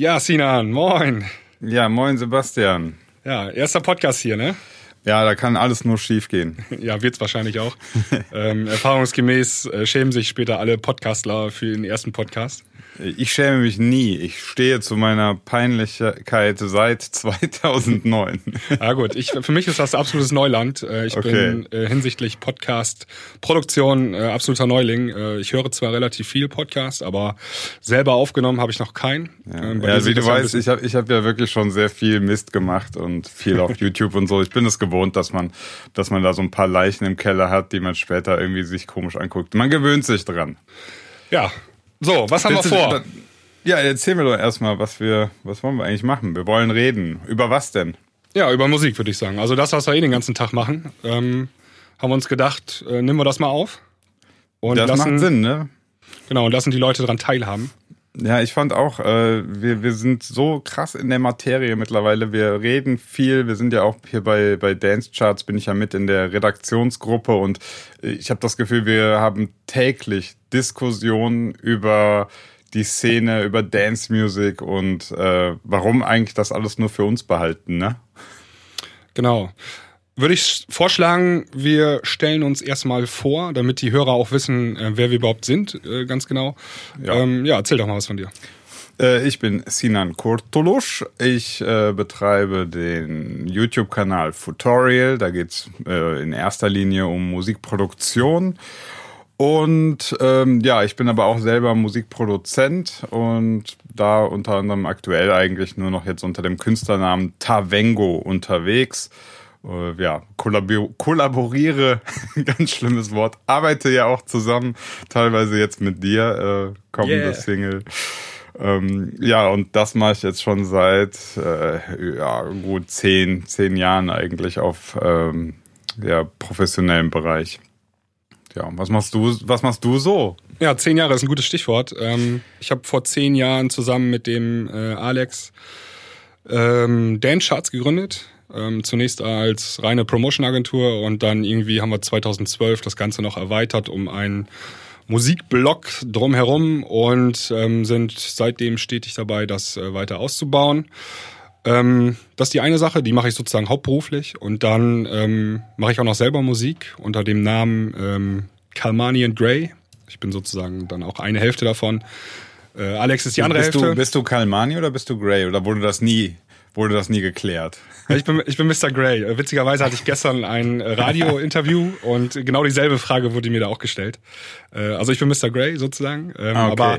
Ja, Sinan, moin. Ja, moin Sebastian. Ja, erster Podcast hier, ne? Ja, da kann alles nur schief gehen. ja, wird's wahrscheinlich auch. ähm, erfahrungsgemäß äh, schämen sich später alle Podcastler für den ersten Podcast. Ich schäme mich nie. Ich stehe zu meiner Peinlichkeit seit 2009. ja gut, ich, für mich ist das absolutes Neuland. Äh, ich okay. bin äh, hinsichtlich Podcast-Produktion äh, absoluter Neuling. Äh, ich höre zwar relativ viel Podcast, aber selber aufgenommen habe ich noch keinen. Ja, ähm, ja wie du weißt, ich habe ich hab ja wirklich schon sehr viel Mist gemacht und viel auf YouTube und so. Ich bin es gewohnt, dass man, dass man da so ein paar Leichen im Keller hat, die man später irgendwie sich komisch anguckt. Man gewöhnt sich dran. Ja, so, was haben wir vor? Ja, erzähl mir doch erstmal, was wir, was wollen wir eigentlich machen? Wir wollen reden. Über was denn? Ja, über Musik, würde ich sagen. Also das, was wir eh den ganzen Tag machen, ähm, haben wir uns gedacht, äh, nehmen wir das mal auf. Und das lassen, macht Sinn, ne? Genau, und lassen die Leute daran teilhaben. Ja, ich fand auch, äh, wir, wir sind so krass in der Materie mittlerweile. Wir reden viel. Wir sind ja auch hier bei, bei Dance Charts, bin ich ja mit in der Redaktionsgruppe und ich habe das Gefühl, wir haben täglich Diskussionen über die Szene, über Dance Music und äh, warum eigentlich das alles nur für uns behalten, ne? Genau würde ich vorschlagen, wir stellen uns erstmal vor, damit die Hörer auch wissen, äh, wer wir überhaupt sind, äh, ganz genau. Ja. Ähm, ja, erzähl doch mal was von dir. Äh, ich bin Sinan Kurtulusch. Ich äh, betreibe den YouTube-Kanal Futorial. Da geht's äh, in erster Linie um Musikproduktion. Und ähm, ja, ich bin aber auch selber Musikproduzent und da unter anderem aktuell eigentlich nur noch jetzt unter dem Künstlernamen Tavengo unterwegs äh, ja, kollabor kollaboriere, ganz schlimmes Wort, arbeite ja auch zusammen, teilweise jetzt mit dir, äh, kommende yeah. Single. Ähm, ja, und das mache ich jetzt schon seit äh, ja, gut zehn, zehn Jahren eigentlich auf ähm, ja, professionellem Bereich. Ja, was machst du, was machst du so? Ja, zehn Jahre ist ein gutes Stichwort. Ähm, ich habe vor zehn Jahren zusammen mit dem äh, Alex ähm, Dance Charts gegründet ähm, zunächst als reine Promotion-Agentur und dann irgendwie haben wir 2012 das Ganze noch erweitert um einen Musikblog drumherum und ähm, sind seitdem stetig dabei, das äh, weiter auszubauen. Ähm, das ist die eine Sache, die mache ich sozusagen hauptberuflich und dann ähm, mache ich auch noch selber Musik unter dem Namen ähm, Kalmani and Grey. Ich bin sozusagen dann auch eine Hälfte davon. Äh, Alex ist die andere bist Hälfte. Du, bist du Kalmani oder bist du Grey oder wurde das nie wurde das nie geklärt. Ich bin, ich bin Mr. Grey. Äh, witzigerweise hatte ich gestern ein Radio-Interview und genau dieselbe Frage wurde mir da auch gestellt. Äh, also ich bin Mr. Grey sozusagen, ähm, okay. aber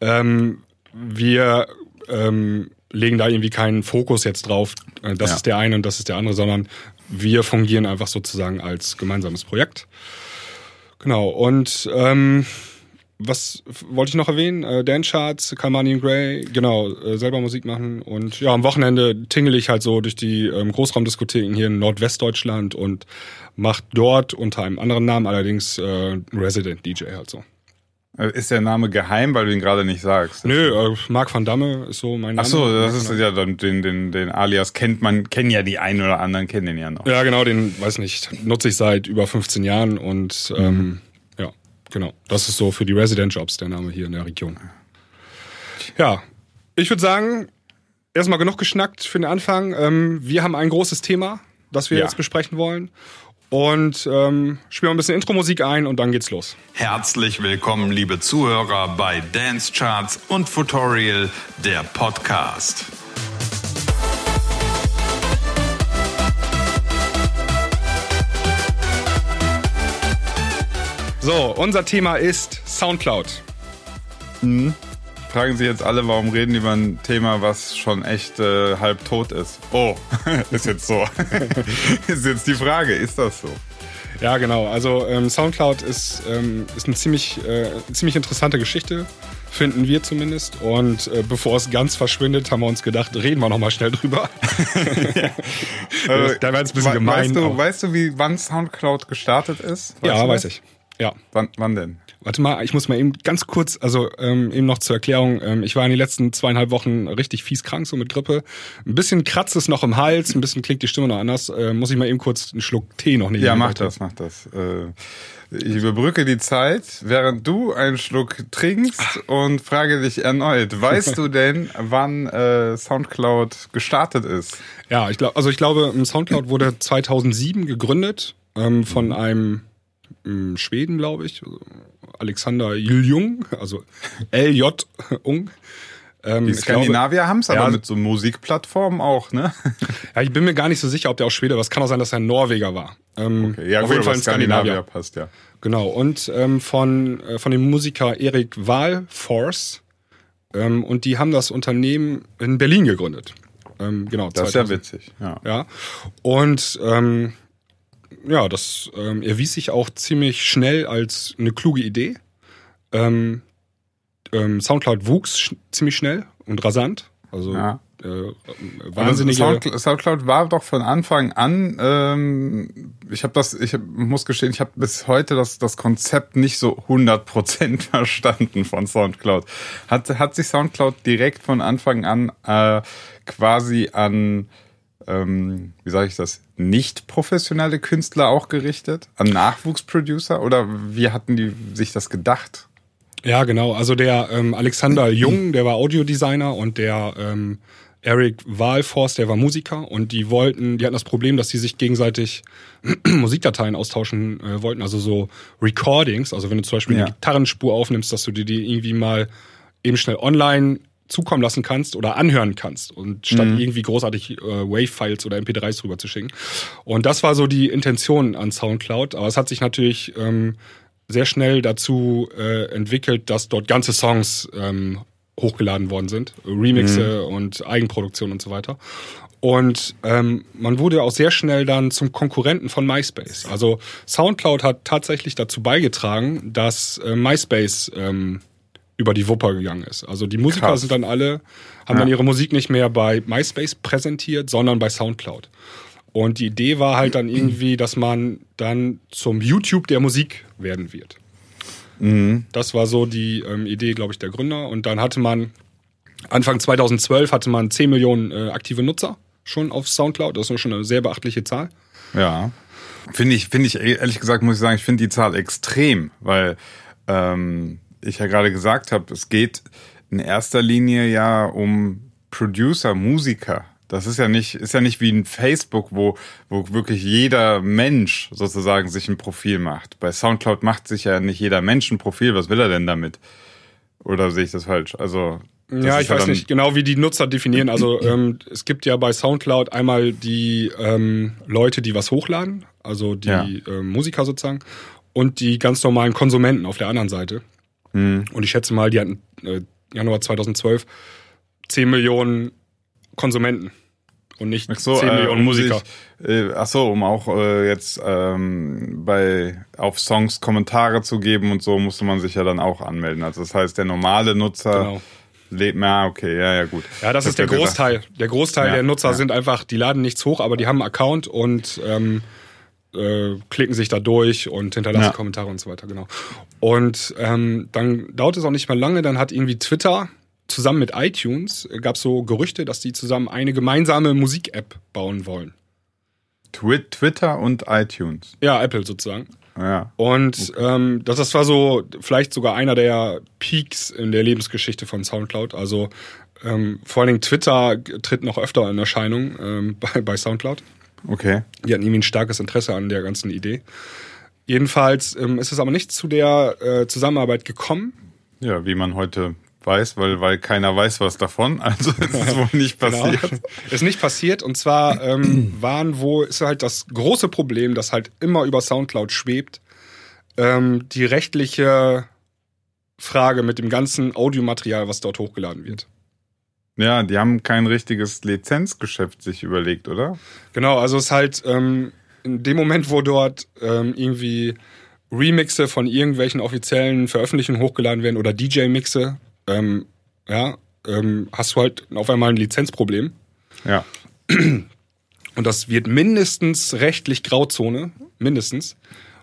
ähm, wir ähm, legen da irgendwie keinen Fokus jetzt drauf, äh, das ja. ist der eine und das ist der andere, sondern wir fungieren einfach sozusagen als gemeinsames Projekt. Genau, und ähm, was wollte ich noch erwähnen? Äh, Dance Charts, Kalmani Gray, genau, äh, selber Musik machen. Und ja, am Wochenende tingle ich halt so durch die ähm, Großraumdiskotheken hier in Nordwestdeutschland und mache dort unter einem anderen Namen allerdings äh, Resident DJ halt so. Äh, ist der Name geheim, weil du ihn gerade nicht sagst? Nö, äh, Marc van Damme ist so mein Name. Ach so, das ist ja dann den, den, den Alias kennt man, kennen ja die einen oder anderen, kennen den ja noch. Ja, genau, den, weiß nicht, nutze ich seit über 15 Jahren und ähm, mhm. Genau, das ist so für die Resident Jobs der Name hier in der Region. Ja, ich würde sagen, erstmal genug geschnackt für den Anfang. Ähm, wir haben ein großes Thema, das wir ja. jetzt besprechen wollen. Und ähm, spielen ein bisschen Intro-Musik ein und dann geht's los. Herzlich willkommen, liebe Zuhörer, bei Dance Charts und Tutorial, der Podcast. So, unser Thema ist Soundcloud. Mhm. Fragen Sie jetzt alle, warum reden die über ein Thema, was schon echt äh, halb tot ist? Oh, ist jetzt so. ist jetzt die Frage, ist das so? Ja, genau. Also ähm, Soundcloud ist, ähm, ist eine ziemlich, äh, ziemlich interessante Geschichte, finden wir zumindest. Und äh, bevor es ganz verschwindet, haben wir uns gedacht, reden wir nochmal schnell drüber. ja. da war es ein bisschen gemein. Weißt du, weißt du, wie wann Soundcloud gestartet ist? Weißt ja, weiß ich. Ja. Wann, wann denn? Warte mal, ich muss mal eben ganz kurz, also ähm, eben noch zur Erklärung, ähm, ich war in den letzten zweieinhalb Wochen richtig fies krank, so mit Grippe. Ein bisschen kratzt es noch im Hals, ein bisschen klingt die Stimme noch anders. Äh, muss ich mal eben kurz einen Schluck Tee noch nehmen? Ja, mach das, mach das. Äh, ich überbrücke die Zeit, während du einen Schluck trinkst und frage dich erneut, weißt du denn, wann äh, Soundcloud gestartet ist? Ja, ich glaube, also ich glaube, Soundcloud wurde 2007 gegründet ähm, von mhm. einem ähm, Schweden, glaube ich, Alexander Jung, also LJ Ung. Ähm, die Skandinavier haben es aber ja, mit so Musikplattformen auch, ne? ja, ich bin mir gar nicht so sicher, ob der aus Schwede war. Es kann auch sein, dass er ein Norweger war. Ähm, okay. Ja, auf gut, jeden Fall ein Skandinavier. Skandinavier passt, ja. Genau. Und ähm, von, äh, von dem Musiker Erik Wahlforce. Ähm, und die haben das Unternehmen in Berlin gegründet. Ähm, genau. Das 2000. ist ja witzig. Ja. ja. Und ähm, ja, das ähm, erwies sich auch ziemlich schnell als eine kluge Idee. Ähm, ähm, Soundcloud wuchs sch ziemlich schnell und rasant. Also ja. äh, wahnsinnige. Also Soundcloud war doch von Anfang an. Ähm, ich habe das, ich hab, muss gestehen, ich habe bis heute das das Konzept nicht so 100% verstanden von Soundcloud. Hat hat sich Soundcloud direkt von Anfang an äh, quasi an ähm, wie sage ich das, nicht professionelle Künstler auch gerichtet? An Nachwuchsproducer? Oder wie hatten die sich das gedacht? Ja, genau. Also der ähm, Alexander Jung, der war Audiodesigner und der ähm, Eric Wahlforst, der war Musiker und die wollten, die hatten das Problem, dass sie sich gegenseitig Musikdateien austauschen äh, wollten, also so Recordings, also wenn du zum Beispiel ja. eine Gitarrenspur aufnimmst, dass du dir die irgendwie mal eben schnell online zukommen lassen kannst oder anhören kannst und statt mhm. irgendwie großartig äh, Wave-Files oder MP3s rüber zu schicken. Und das war so die Intention an SoundCloud, aber es hat sich natürlich ähm, sehr schnell dazu äh, entwickelt, dass dort ganze Songs ähm, hochgeladen worden sind, Remixe mhm. und Eigenproduktion und so weiter. Und ähm, man wurde auch sehr schnell dann zum Konkurrenten von MySpace. Also SoundCloud hat tatsächlich dazu beigetragen, dass äh, MySpace ähm, über die Wupper gegangen ist. Also die Musiker Krass. sind dann alle, haben ja. dann ihre Musik nicht mehr bei MySpace präsentiert, sondern bei SoundCloud. Und die Idee war halt dann irgendwie, dass man dann zum YouTube der Musik werden wird. Mhm. Das war so die ähm, Idee, glaube ich, der Gründer. Und dann hatte man, Anfang 2012 hatte man 10 Millionen äh, aktive Nutzer schon auf Soundcloud. Das ist schon eine sehr beachtliche Zahl. Ja. Finde ich, finde ich, ehrlich gesagt, muss ich sagen, ich finde die Zahl extrem, weil ähm, ich ja gerade gesagt habe, es geht in erster Linie ja um Producer, Musiker. Das ist ja nicht, ist ja nicht wie ein Facebook, wo, wo wirklich jeder Mensch sozusagen sich ein Profil macht. Bei Soundcloud macht sich ja nicht jeder Mensch ein Profil. Was will er denn damit? Oder sehe ich das falsch? Also. Ja, ich weiß nicht genau, wie die Nutzer definieren. Also ähm, es gibt ja bei SoundCloud einmal die ähm, Leute, die was hochladen, also die ja. ähm, Musiker sozusagen, und die ganz normalen Konsumenten auf der anderen Seite. Mhm. Und ich schätze mal, die hatten äh, Januar 2012 10 Millionen Konsumenten und nicht ach so, 10 äh, Millionen Musiker. Sich, äh, ach so, um auch äh, jetzt ähm, bei auf Songs Kommentare zu geben und so musste man sich ja dann auch anmelden. Also das heißt, der normale Nutzer genau. lebt mehr, okay, ja, ja, gut. Ja, das, das ist der Großteil. Der Großteil ja, der Nutzer ja. sind einfach, die laden nichts hoch, aber die haben einen Account und ähm, äh, klicken sich da durch und hinterlassen ja. Kommentare und so weiter, genau. Und ähm, dann dauert es auch nicht mehr lange, dann hat irgendwie Twitter zusammen mit iTunes, äh, gab es so Gerüchte, dass die zusammen eine gemeinsame Musik-App bauen wollen. Twitter und iTunes. Ja, Apple sozusagen. Ja. Und okay. ähm, das, das war so vielleicht sogar einer der Peaks in der Lebensgeschichte von SoundCloud. Also ähm, vor allen Dingen Twitter tritt noch öfter in Erscheinung ähm, bei, bei SoundCloud. Okay. Die hatten irgendwie ein starkes Interesse an der ganzen Idee. Jedenfalls ähm, ist es aber nicht zu der äh, Zusammenarbeit gekommen. Ja, wie man heute weiß, weil, weil keiner weiß was davon. Also ist es wohl nicht genau. passiert. Genau. Ist nicht passiert. Und zwar ähm, waren wo ist halt das große Problem, das halt immer über Soundcloud schwebt, ähm, die rechtliche Frage mit dem ganzen Audiomaterial, was dort hochgeladen wird. Ja, die haben kein richtiges Lizenzgeschäft sich überlegt, oder? Genau, also es ist halt ähm, in dem Moment, wo dort ähm, irgendwie Remixe von irgendwelchen offiziellen Veröffentlichungen hochgeladen werden oder DJ-Mixe, ähm, ja, ähm, hast du halt auf einmal ein Lizenzproblem. Ja. Und das wird mindestens rechtlich Grauzone, mindestens.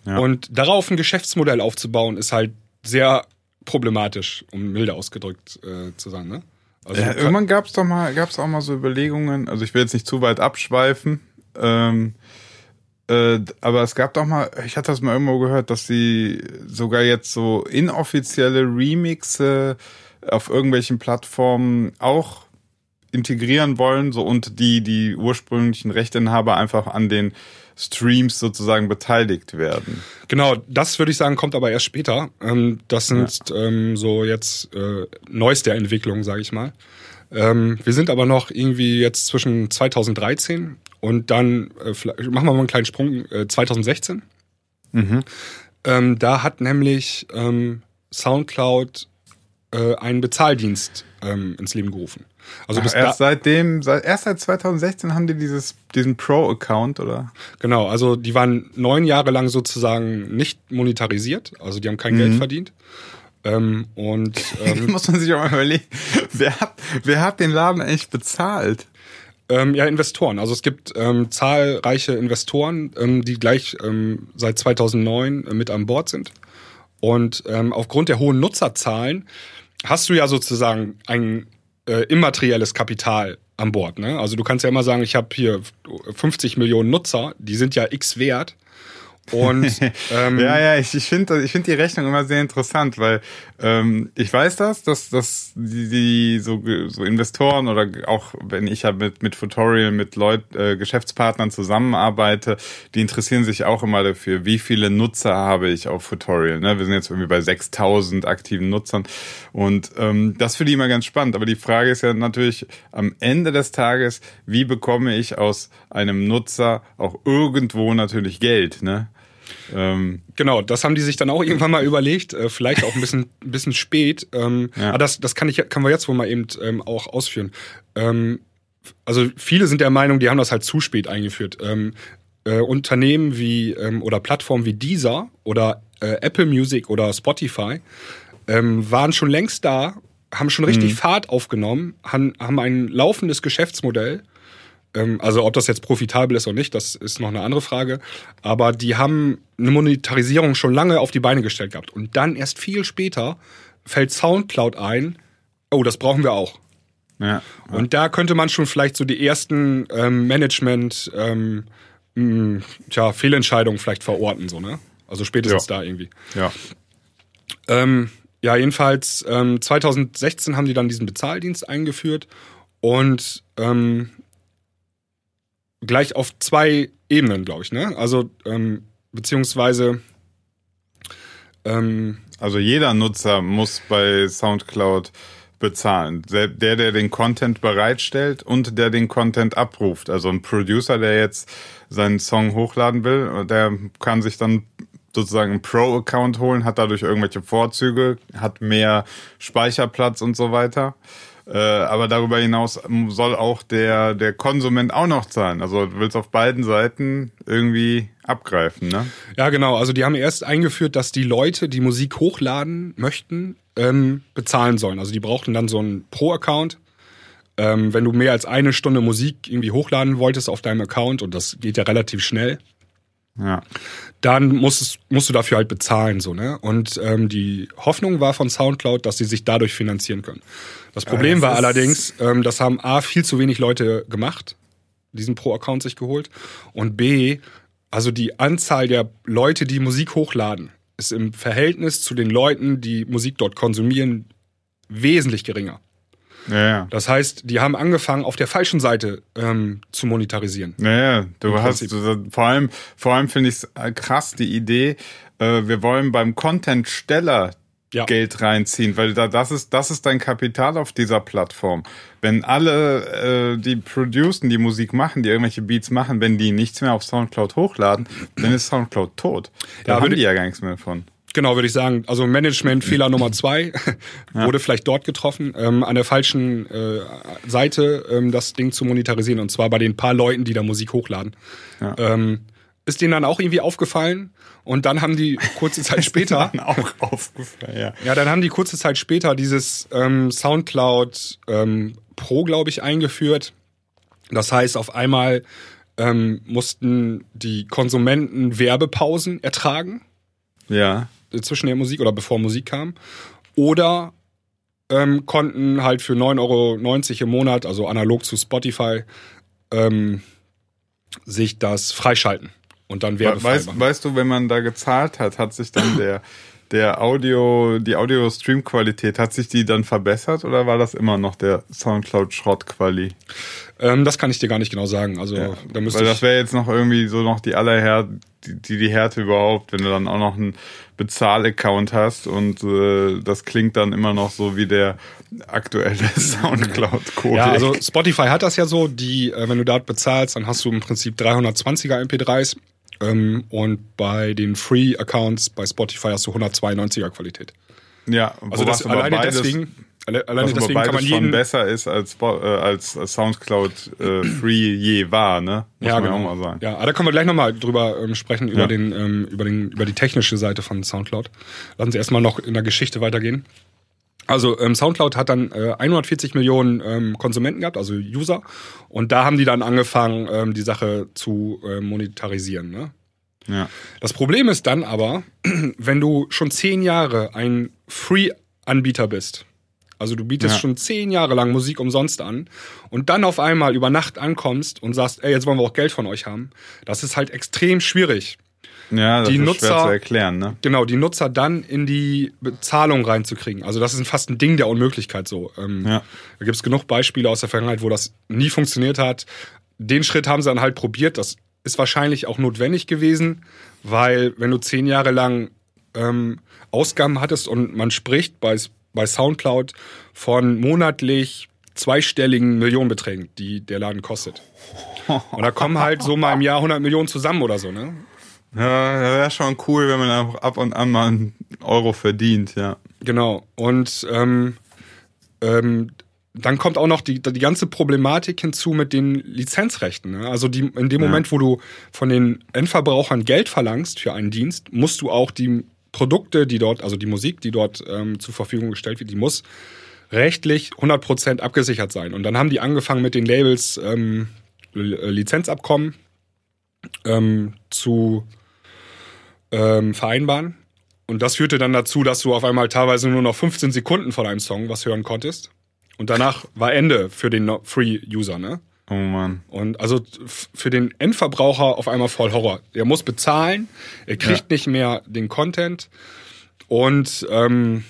Ja. Und darauf ein Geschäftsmodell aufzubauen, ist halt sehr problematisch, um milde ausgedrückt äh, zu sagen. Ne? Also ja, irgendwann gab es doch mal, gab es auch mal so Überlegungen. Also ich will jetzt nicht zu weit abschweifen. Ähm, äh, aber es gab doch mal, ich hatte das mal irgendwo gehört, dass sie sogar jetzt so inoffizielle Remixe auf irgendwelchen Plattformen auch integrieren wollen, so und die die ursprünglichen Rechteinhaber einfach an den Streams sozusagen beteiligt werden. Genau, das würde ich sagen, kommt aber erst später. Ähm, das sind ja. ähm, so jetzt äh, neueste Entwicklungen, sage ich mal. Ähm, wir sind aber noch irgendwie jetzt zwischen 2013 und dann äh, machen wir mal einen kleinen Sprung äh, 2016. Mhm. Ähm, da hat nämlich ähm, SoundCloud äh, einen Bezahldienst ähm, ins Leben gerufen. Also Ach, erst seitdem, seit, erst seit 2016 haben die dieses, diesen Pro-Account, oder? Genau, also die waren neun Jahre lang sozusagen nicht monetarisiert, also die haben kein mhm. Geld verdient. Ähm, und ähm, muss man sich auch mal überlegen, wer hat, wer hat den Laden eigentlich bezahlt? Ähm, ja, Investoren. Also es gibt ähm, zahlreiche Investoren, ähm, die gleich ähm, seit 2009 äh, mit an Bord sind. Und ähm, aufgrund der hohen Nutzerzahlen hast du ja sozusagen ein äh, immaterielles Kapital an Bord. Ne? Also du kannst ja immer sagen, ich habe hier 50 Millionen Nutzer, die sind ja x wert. Und ähm, ja, ja, ich, ich finde ich find die Rechnung immer sehr interessant, weil ähm, ich weiß das, dass, dass die, die so, so Investoren oder auch wenn ich ja mit, mit Tutorial, mit Leut, äh, Geschäftspartnern zusammenarbeite, die interessieren sich auch immer dafür, wie viele Nutzer habe ich auf Tutorial. Ne? Wir sind jetzt irgendwie bei 6000 aktiven Nutzern und ähm, das finde ich immer ganz spannend. Aber die Frage ist ja natürlich am Ende des Tages, wie bekomme ich aus einem Nutzer auch irgendwo natürlich Geld, ne? Ähm, genau, das haben die sich dann auch irgendwann mal überlegt, äh, vielleicht auch ein bisschen, ein bisschen spät. Ähm, ja. Aber das, das kann ich, kann wir jetzt wohl mal eben ähm, auch ausführen. Ähm, also viele sind der Meinung, die haben das halt zu spät eingeführt. Ähm, äh, Unternehmen wie ähm, oder Plattformen wie Deezer oder äh, Apple Music oder Spotify ähm, waren schon längst da, haben schon richtig mhm. Fahrt aufgenommen, haben, haben ein laufendes Geschäftsmodell ähm, also ob das jetzt profitabel ist oder nicht, das ist noch eine andere Frage. Aber die haben eine Monetarisierung schon lange auf die Beine gestellt gehabt. Und dann erst viel später fällt Soundcloud ein, oh, das brauchen wir auch. Ja, ja. Und da könnte man schon vielleicht so die ersten ähm, Management, ähm, mh, tja, Fehlentscheidungen vielleicht verorten, so, ne? Also spätestens ja. da irgendwie. Ja. Ähm, ja, jedenfalls ähm, 2016 haben die dann diesen Bezahldienst eingeführt und ähm, gleich auf zwei Ebenen, glaube ich, ne? Also, ähm, beziehungsweise. Ähm, also jeder Nutzer muss bei SoundCloud bezahlen. Der, der den Content bereitstellt und der den Content abruft. Also ein Producer, der jetzt seinen Song hochladen will, der kann sich dann sozusagen einen Pro-Account holen, hat dadurch irgendwelche Vorzüge, hat mehr Speicherplatz und so weiter. Äh, aber darüber hinaus soll auch der, der Konsument auch noch zahlen. Also du willst auf beiden Seiten irgendwie abgreifen, ne? Ja, genau. Also die haben erst eingeführt, dass die Leute, die Musik hochladen möchten, ähm, bezahlen sollen. Also die brauchten dann so einen Pro-Account. Ähm, wenn du mehr als eine Stunde Musik irgendwie hochladen wolltest auf deinem Account, und das geht ja relativ schnell, ja. Dann musst, musst du dafür halt bezahlen, so, ne? Und ähm, die Hoffnung war von Soundcloud, dass sie sich dadurch finanzieren können. Das Problem äh, war allerdings, ähm, das haben A, viel zu wenig Leute gemacht, diesen Pro-Account sich geholt. Und B, also die Anzahl der Leute, die Musik hochladen, ist im Verhältnis zu den Leuten, die Musik dort konsumieren, wesentlich geringer. Ja, ja. Das heißt, die haben angefangen, auf der falschen Seite ähm, zu monetarisieren. Ja, ja. du hast du, vor allem, vor allem finde ich es äh, krass, die Idee, äh, wir wollen beim Content-Steller ja. Geld reinziehen, weil da, das ist das ist dein Kapital auf dieser Plattform. Wenn alle äh, die producen, die Musik machen, die irgendwelche Beats machen, wenn die nichts mehr auf Soundcloud hochladen, dann ist Soundcloud tot. Da ja, haben die ja gar nichts mehr von. Genau, würde ich sagen. Also Management-Fehler Nummer zwei ja. wurde vielleicht dort getroffen, ähm, an der falschen äh, Seite ähm, das Ding zu monetarisieren und zwar bei den paar Leuten, die da Musik hochladen. Ja. Ähm, ist denen dann auch irgendwie aufgefallen und dann haben die kurze Zeit später auch aufgefallen, ja. Ja, dann haben die kurze Zeit später dieses ähm, Soundcloud ähm, Pro, glaube ich, eingeführt. Das heißt, auf einmal ähm, mussten die Konsumenten Werbepausen ertragen. Ja zwischen der Musik oder bevor Musik kam. Oder ähm, konnten halt für 9,90 Euro im Monat, also analog zu Spotify, ähm, sich das freischalten und dann werbefrei weißt. Weißt du, wenn man da gezahlt hat, hat sich dann der der Audio, die Audio-Stream-Qualität, hat sich die dann verbessert oder war das immer noch der Soundcloud-Schrott-Quali? Ähm, das kann ich dir gar nicht genau sagen. Also, ja, da müsste Weil das wäre jetzt noch irgendwie so noch die allerhärte, die, die Härte überhaupt, wenn du dann auch noch einen Bezahl-Account hast und äh, das klingt dann immer noch so wie der aktuelle Soundcloud-Code. Ja, also Spotify hat das ja so, die, äh, wenn du dort bezahlst, dann hast du im Prinzip 320er MP3s ähm, und bei den Free-Accounts bei Spotify hast du 192er Qualität. Ja, also das alleine beides, deswegen, alle, alleine deswegen kann man jeden schon besser ist als äh, als Soundcloud äh, Free je war, ne? Muss ja, genau. auch mal sagen. Ja, aber da können wir gleich nochmal drüber ähm, sprechen über ja. den ähm, über den über die technische Seite von Soundcloud. Lassen Sie erstmal noch in der Geschichte weitergehen. Also ähm, SoundCloud hat dann äh, 140 Millionen ähm, Konsumenten gehabt, also User, und da haben die dann angefangen, ähm, die Sache zu äh, monetarisieren. Ne? Ja. Das Problem ist dann aber, wenn du schon zehn Jahre ein Free-Anbieter bist, also du bietest ja. schon zehn Jahre lang Musik umsonst an und dann auf einmal über Nacht ankommst und sagst, ey, jetzt wollen wir auch Geld von euch haben, das ist halt extrem schwierig. Ja, das die ist Nutzer, schwer zu erklären, ne? Genau, die Nutzer dann in die Bezahlung reinzukriegen. Also das ist fast ein Ding der Unmöglichkeit so. Ähm, ja. Da gibt es genug Beispiele aus der Vergangenheit, wo das nie funktioniert hat. Den Schritt haben sie dann halt probiert. Das ist wahrscheinlich auch notwendig gewesen, weil wenn du zehn Jahre lang ähm, Ausgaben hattest und man spricht bei, bei Soundcloud von monatlich zweistelligen Millionenbeträgen, die der Laden kostet. Und da kommen halt so mal im Jahr 100 Millionen zusammen oder so, ne? Ja, wäre schon cool, wenn man einfach ab und an mal einen Euro verdient, ja. Genau. Und ähm, ähm, dann kommt auch noch die, die ganze Problematik hinzu mit den Lizenzrechten. Ne? Also die, in dem ja. Moment, wo du von den Endverbrauchern Geld verlangst für einen Dienst, musst du auch die Produkte, die dort, also die Musik, die dort ähm, zur Verfügung gestellt wird, die muss rechtlich 100% abgesichert sein. Und dann haben die angefangen mit den Labels ähm, Lizenzabkommen ähm, zu ähm, vereinbaren. Und das führte dann dazu, dass du auf einmal teilweise nur noch 15 Sekunden von einem Song was hören konntest. Und danach war Ende für den Free-User, ne? Oh Mann. Und also für den Endverbraucher auf einmal voll Horror. Er muss bezahlen, er kriegt ja. nicht mehr den Content. Und ähm,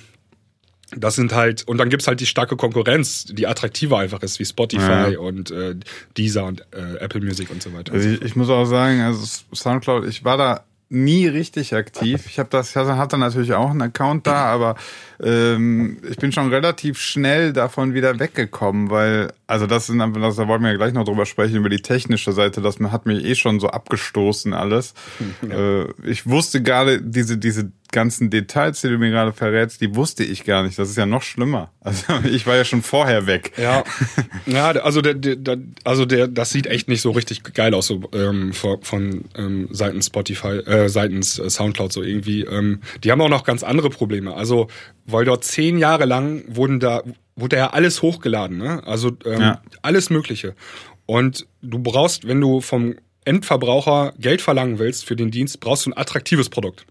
das sind halt, und dann gibt's halt die starke Konkurrenz, die attraktiver einfach ist, wie Spotify ja. und äh, Deezer und äh, Apple Music und so weiter. Also ich, ich muss auch sagen, also Soundcloud, ich war da nie richtig aktiv. Ich habe das, hatte natürlich auch einen Account da, aber ähm, ich bin schon relativ schnell davon wieder weggekommen, weil, also das sind das, da wollen wir ja gleich noch drüber sprechen, über die technische Seite, das hat mich eh schon so abgestoßen alles. Ja. Äh, ich wusste gerade diese, diese ganzen Details, die du mir gerade verrätst, die wusste ich gar nicht. Das ist ja noch schlimmer. Also ich war ja schon vorher weg. Ja, ja also der, der, also der, das sieht echt nicht so richtig geil aus so ähm, von, ähm, seitens Spotify, äh, seitens äh, Soundcloud so irgendwie. Ähm, die haben auch noch ganz andere Probleme. Also weil dort zehn Jahre lang wurden da wurde ja alles hochgeladen, ne? Also ähm, ja. alles Mögliche. Und du brauchst, wenn du vom Endverbraucher Geld verlangen willst für den Dienst, brauchst du ein attraktives Produkt.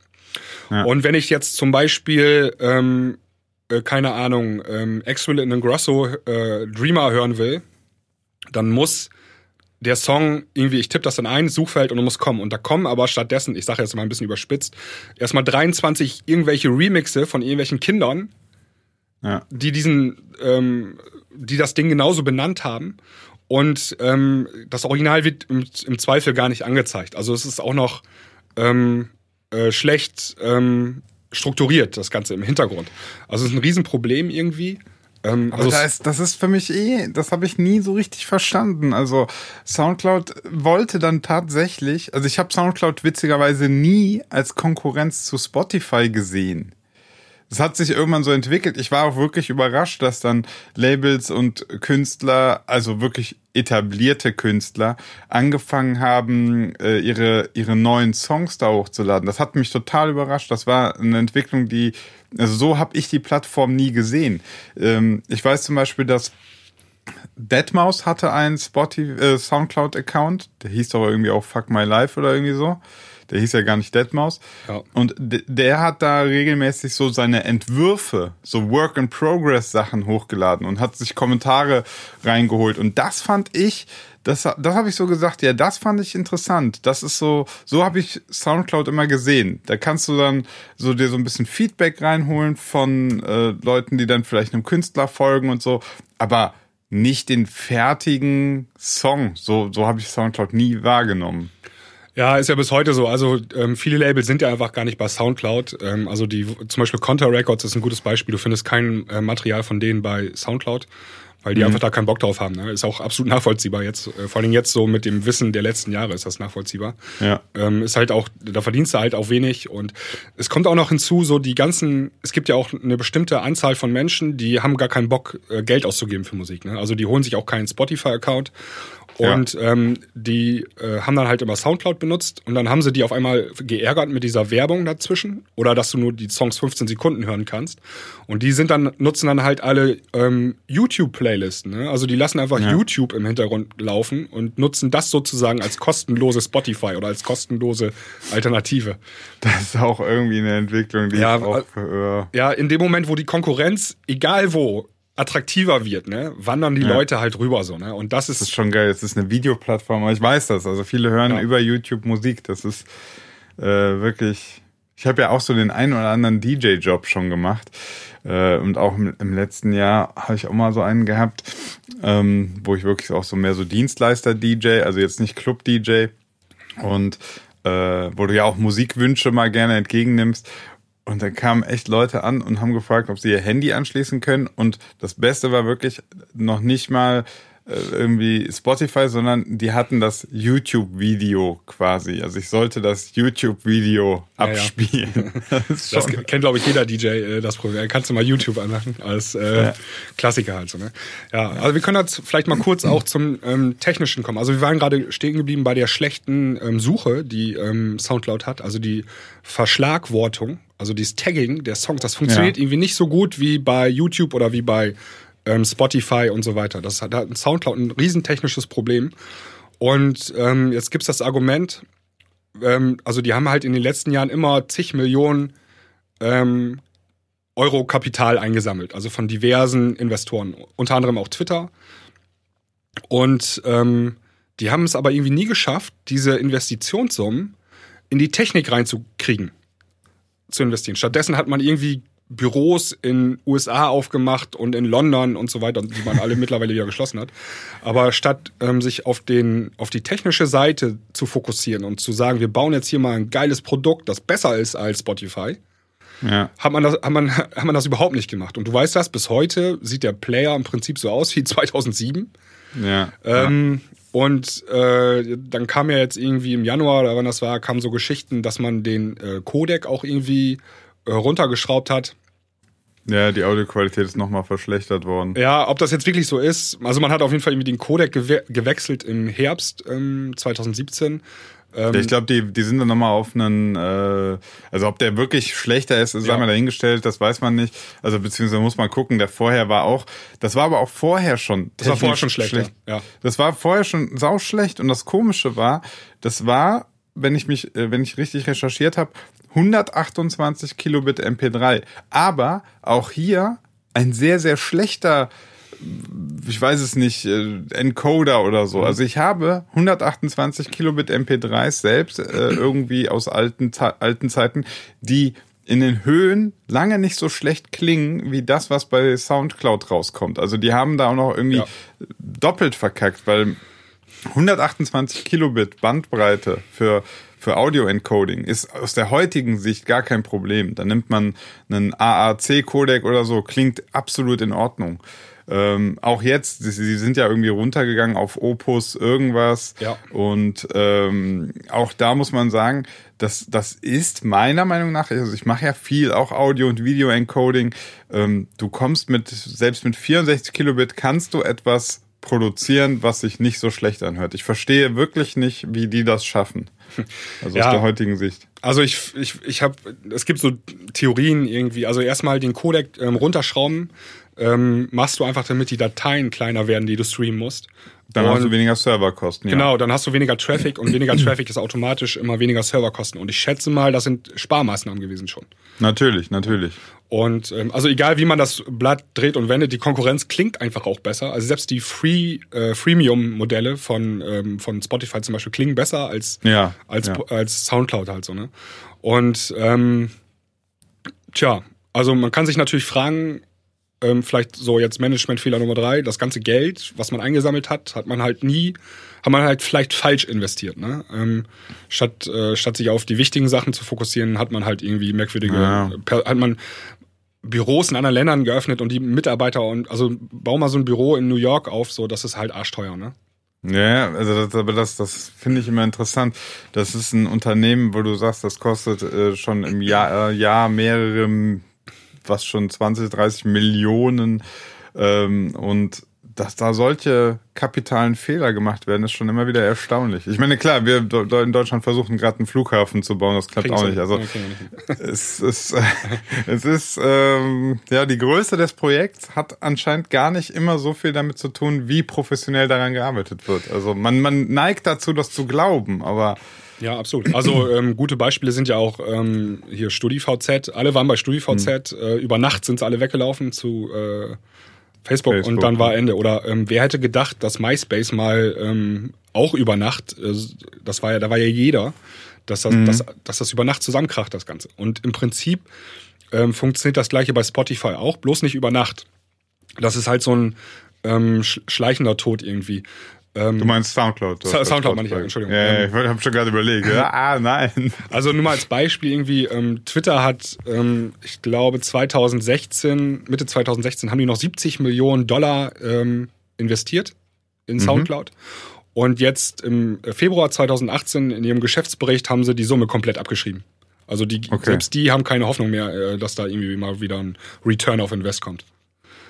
Ja. Und wenn ich jetzt zum Beispiel, ähm, äh, keine Ahnung, ähm, Axel in Grosso äh, Dreamer hören will, dann muss der Song irgendwie, ich tippe das in ein Suchfeld und er muss kommen. Und da kommen aber stattdessen, ich sage jetzt mal ein bisschen überspitzt, erstmal 23 irgendwelche Remixe von irgendwelchen Kindern, ja. die diesen, ähm, die das Ding genauso benannt haben. Und ähm, das Original wird im, im, Zweifel gar nicht angezeigt. Also es ist auch noch ähm, äh, schlecht ähm, strukturiert, das Ganze im Hintergrund. Also es ist ein Riesenproblem irgendwie. Ähm, also das, ist, das ist für mich eh, das habe ich nie so richtig verstanden. Also SoundCloud wollte dann tatsächlich, also ich habe SoundCloud witzigerweise nie als Konkurrenz zu Spotify gesehen. Es hat sich irgendwann so entwickelt. Ich war auch wirklich überrascht, dass dann Labels und Künstler, also wirklich etablierte Künstler, angefangen haben, äh, ihre, ihre neuen Songs da hochzuladen. Das hat mich total überrascht. Das war eine Entwicklung, die, also so habe ich die Plattform nie gesehen. Ähm, ich weiß zum Beispiel, dass Deadmaus hatte einen Spotify, äh, Soundcloud-Account, der hieß doch irgendwie auch Fuck My Life oder irgendwie so. Der hieß ja gar nicht Deadmaus. Ja. Und der hat da regelmäßig so seine Entwürfe, so Work-in-Progress-Sachen hochgeladen und hat sich Kommentare reingeholt. Und das fand ich, das, das habe ich so gesagt, ja, das fand ich interessant. Das ist so, so habe ich Soundcloud immer gesehen. Da kannst du dann so dir so ein bisschen Feedback reinholen von äh, Leuten, die dann vielleicht einem Künstler folgen und so. Aber nicht den fertigen Song. So, so habe ich Soundcloud nie wahrgenommen. Ja, ist ja bis heute so. Also ähm, viele Labels sind ja einfach gar nicht bei Soundcloud. Ähm, also die, zum Beispiel Conter Records ist ein gutes Beispiel. Du findest kein äh, Material von denen bei Soundcloud weil die mhm. einfach da keinen Bock drauf haben. Ne? Ist auch absolut nachvollziehbar jetzt. Äh, vor allem jetzt so mit dem Wissen der letzten Jahre ist das nachvollziehbar. Ja. Ähm, ist halt auch, da verdienst du halt auch wenig und es kommt auch noch hinzu, so die ganzen, es gibt ja auch eine bestimmte Anzahl von Menschen, die haben gar keinen Bock, äh, Geld auszugeben für Musik. Ne? Also die holen sich auch keinen Spotify-Account und ja. ähm, die äh, haben dann halt immer Soundcloud benutzt und dann haben sie die auf einmal geärgert mit dieser Werbung dazwischen oder dass du nur die Songs 15 Sekunden hören kannst. Und die sind dann, nutzen dann halt alle ähm, YouTube-Playlisten. Ne? Also die lassen einfach ja. YouTube im Hintergrund laufen und nutzen das sozusagen als kostenlose Spotify oder als kostenlose Alternative. Das ist auch irgendwie eine Entwicklung, die ja, ich auch für, Ja, in dem Moment, wo die Konkurrenz, egal wo, attraktiver wird, ne, wandern die ja. Leute halt rüber so, ne? Und das ist, das ist schon geil. Es ist eine Videoplattform, aber ich weiß das. Also viele hören ja. über YouTube Musik. Das ist äh, wirklich. Ich habe ja auch so den einen oder anderen DJ-Job schon gemacht. Äh, und auch im, im letzten Jahr habe ich auch mal so einen gehabt, ähm, wo ich wirklich auch so mehr so Dienstleister-DJ, also jetzt nicht Club-DJ. Und äh, wo du ja auch Musikwünsche mal gerne entgegennimmst. Und dann kamen echt Leute an und haben gefragt, ob sie ihr Handy anschließen können. Und das Beste war wirklich noch nicht mal irgendwie Spotify, sondern die hatten das YouTube-Video quasi. Also ich sollte das YouTube-Video abspielen. Ja, ja. Das, das kennt, glaube ich, jeder DJ, äh, das Problem. Kannst du mal YouTube anmachen als äh, ja. Klassiker halt so. Ne? Ja, also wir können jetzt vielleicht mal kurz auch zum ähm, Technischen kommen. Also wir waren gerade stehen geblieben bei der schlechten ähm, Suche, die ähm, Soundcloud hat, also die Verschlagwortung, also dieses Tagging der Songs, das funktioniert irgendwie nicht so gut wie bei YouTube oder wie bei ähm, Spotify und so weiter. Das hat, hat Soundcloud ein riesentechnisches Problem. Und ähm, jetzt gibt's das Argument, ähm, also die haben halt in den letzten Jahren immer zig Millionen ähm, Euro Kapital eingesammelt, also von diversen Investoren, unter anderem auch Twitter. Und ähm, die haben es aber irgendwie nie geschafft, diese Investitionssummen in die Technik reinzukriegen, zu investieren. Stattdessen hat man irgendwie Büros in USA aufgemacht und in London und so weiter, die man alle mittlerweile wieder geschlossen hat. Aber statt ähm, sich auf, den, auf die technische Seite zu fokussieren und zu sagen, wir bauen jetzt hier mal ein geiles Produkt, das besser ist als Spotify, ja. hat, man das, hat, man, hat man das überhaupt nicht gemacht. Und du weißt das, bis heute sieht der Player im Prinzip so aus wie 2007. Ja. Ähm, ja. Und äh, dann kam ja jetzt irgendwie im Januar, oder wann das war, kamen so Geschichten, dass man den äh, Codec auch irgendwie runtergeschraubt hat. Ja, die Audioqualität ist nochmal verschlechtert worden. Ja, ob das jetzt wirklich so ist. Also man hat auf jeden Fall irgendwie den Codec gewe gewechselt im Herbst ähm, 2017. Ähm, ich glaube, die, die sind dann nochmal auf einen, äh, also ob der wirklich schlechter ist, sei ja. mal dahingestellt, das weiß man nicht. Also beziehungsweise muss man gucken, der vorher war auch, das war aber auch vorher schon. Das war vorher schon schlecht. schlecht. Ja. Das war vorher schon sauschlecht und das Komische war, das war wenn ich mich, äh, wenn ich richtig recherchiert habe, 128 Kilobit MP3. Aber auch hier ein sehr, sehr schlechter, ich weiß es nicht, äh, Encoder oder so. Also ich habe 128 Kilobit MP3 selbst äh, irgendwie aus alten, alten Zeiten, die in den Höhen lange nicht so schlecht klingen wie das, was bei Soundcloud rauskommt. Also die haben da auch noch irgendwie ja. doppelt verkackt, weil 128 Kilobit Bandbreite für für Audio-Encoding ist aus der heutigen Sicht gar kein Problem. Da nimmt man einen AAC-Codec oder so, klingt absolut in Ordnung. Ähm, auch jetzt, sie sind ja irgendwie runtergegangen auf Opus irgendwas. Ja. Und ähm, auch da muss man sagen, das, das ist meiner Meinung nach, also ich mache ja viel auch Audio- und Video-Encoding. Ähm, du kommst mit, selbst mit 64 Kilobit kannst du etwas produzieren, was sich nicht so schlecht anhört. Ich verstehe wirklich nicht, wie die das schaffen. Also ja, aus der heutigen Sicht. Also ich, ich, ich habe, es gibt so Theorien irgendwie. Also erstmal den Codec ähm, runterschrauben, ähm, machst du einfach, damit die Dateien kleiner werden, die du streamen musst. Dann und hast du weniger Serverkosten. Ja. Genau, dann hast du weniger Traffic und weniger Traffic ist automatisch immer weniger Serverkosten. Und ich schätze mal, das sind Sparmaßnahmen gewesen schon. Natürlich, natürlich. Und ähm, also egal wie man das Blatt dreht und wendet, die Konkurrenz klingt einfach auch besser. Also selbst die Free äh, Freemium-Modelle von ähm, von Spotify zum Beispiel klingen besser als ja, als ja. als Soundcloud halt so ne. Und ähm, tja, also man kann sich natürlich fragen, ähm, vielleicht so jetzt Managementfehler Nummer drei, das ganze Geld, was man eingesammelt hat, hat man halt nie, hat man halt vielleicht falsch investiert. Ne? Ähm, statt, äh, statt sich auf die wichtigen Sachen zu fokussieren, hat man halt irgendwie merkwürdige, ja. per, hat man Büros in anderen Ländern geöffnet und die Mitarbeiter und also bau mal so ein Büro in New York auf, so das ist halt arschteuer, ne? Ja, also das, aber das, das finde ich immer interessant. Das ist ein Unternehmen, wo du sagst, das kostet äh, schon im Jahr, äh, Jahr mehrere was schon 20, 30 Millionen ähm, und dass da solche kapitalen Fehler gemacht werden, ist schon immer wieder erstaunlich. Ich meine, klar, wir in Deutschland versuchen gerade einen Flughafen zu bauen, das klappt Klingt auch nicht. Also es ist, es ist ähm, ja die Größe des Projekts hat anscheinend gar nicht immer so viel damit zu tun, wie professionell daran gearbeitet wird. Also man man neigt dazu, das zu glauben, aber ja, absolut. Also ähm, gute Beispiele sind ja auch ähm, hier StudiVZ. Alle waren bei StudiVZ. Mhm. Äh, über Nacht sind sie alle weggelaufen zu äh, Facebook, Facebook, und dann war Ende. Oder ähm, wer hätte gedacht, dass MySpace mal ähm, auch über Nacht, äh, das war ja, da war ja jeder, dass das, mhm. dass, dass das über Nacht zusammenkracht, das Ganze. Und im Prinzip ähm, funktioniert das gleiche bei Spotify auch, bloß nicht über Nacht. Das ist halt so ein ähm, schleichender Tod irgendwie. Ähm, du meinst Soundcloud? Oder? Soundcloud meine ich, ja, Entschuldigung. Ja, ja, ich habe schon gerade überlegt. Ah, nein. Also nur mal als Beispiel irgendwie, ähm, Twitter hat, ähm, ich glaube 2016, Mitte 2016 haben die noch 70 Millionen Dollar ähm, investiert in mhm. Soundcloud. Mhm. Und jetzt im Februar 2018 in ihrem Geschäftsbericht haben sie die Summe komplett abgeschrieben. Also die, okay. selbst die haben keine Hoffnung mehr, äh, dass da irgendwie mal wieder ein Return of Invest kommt.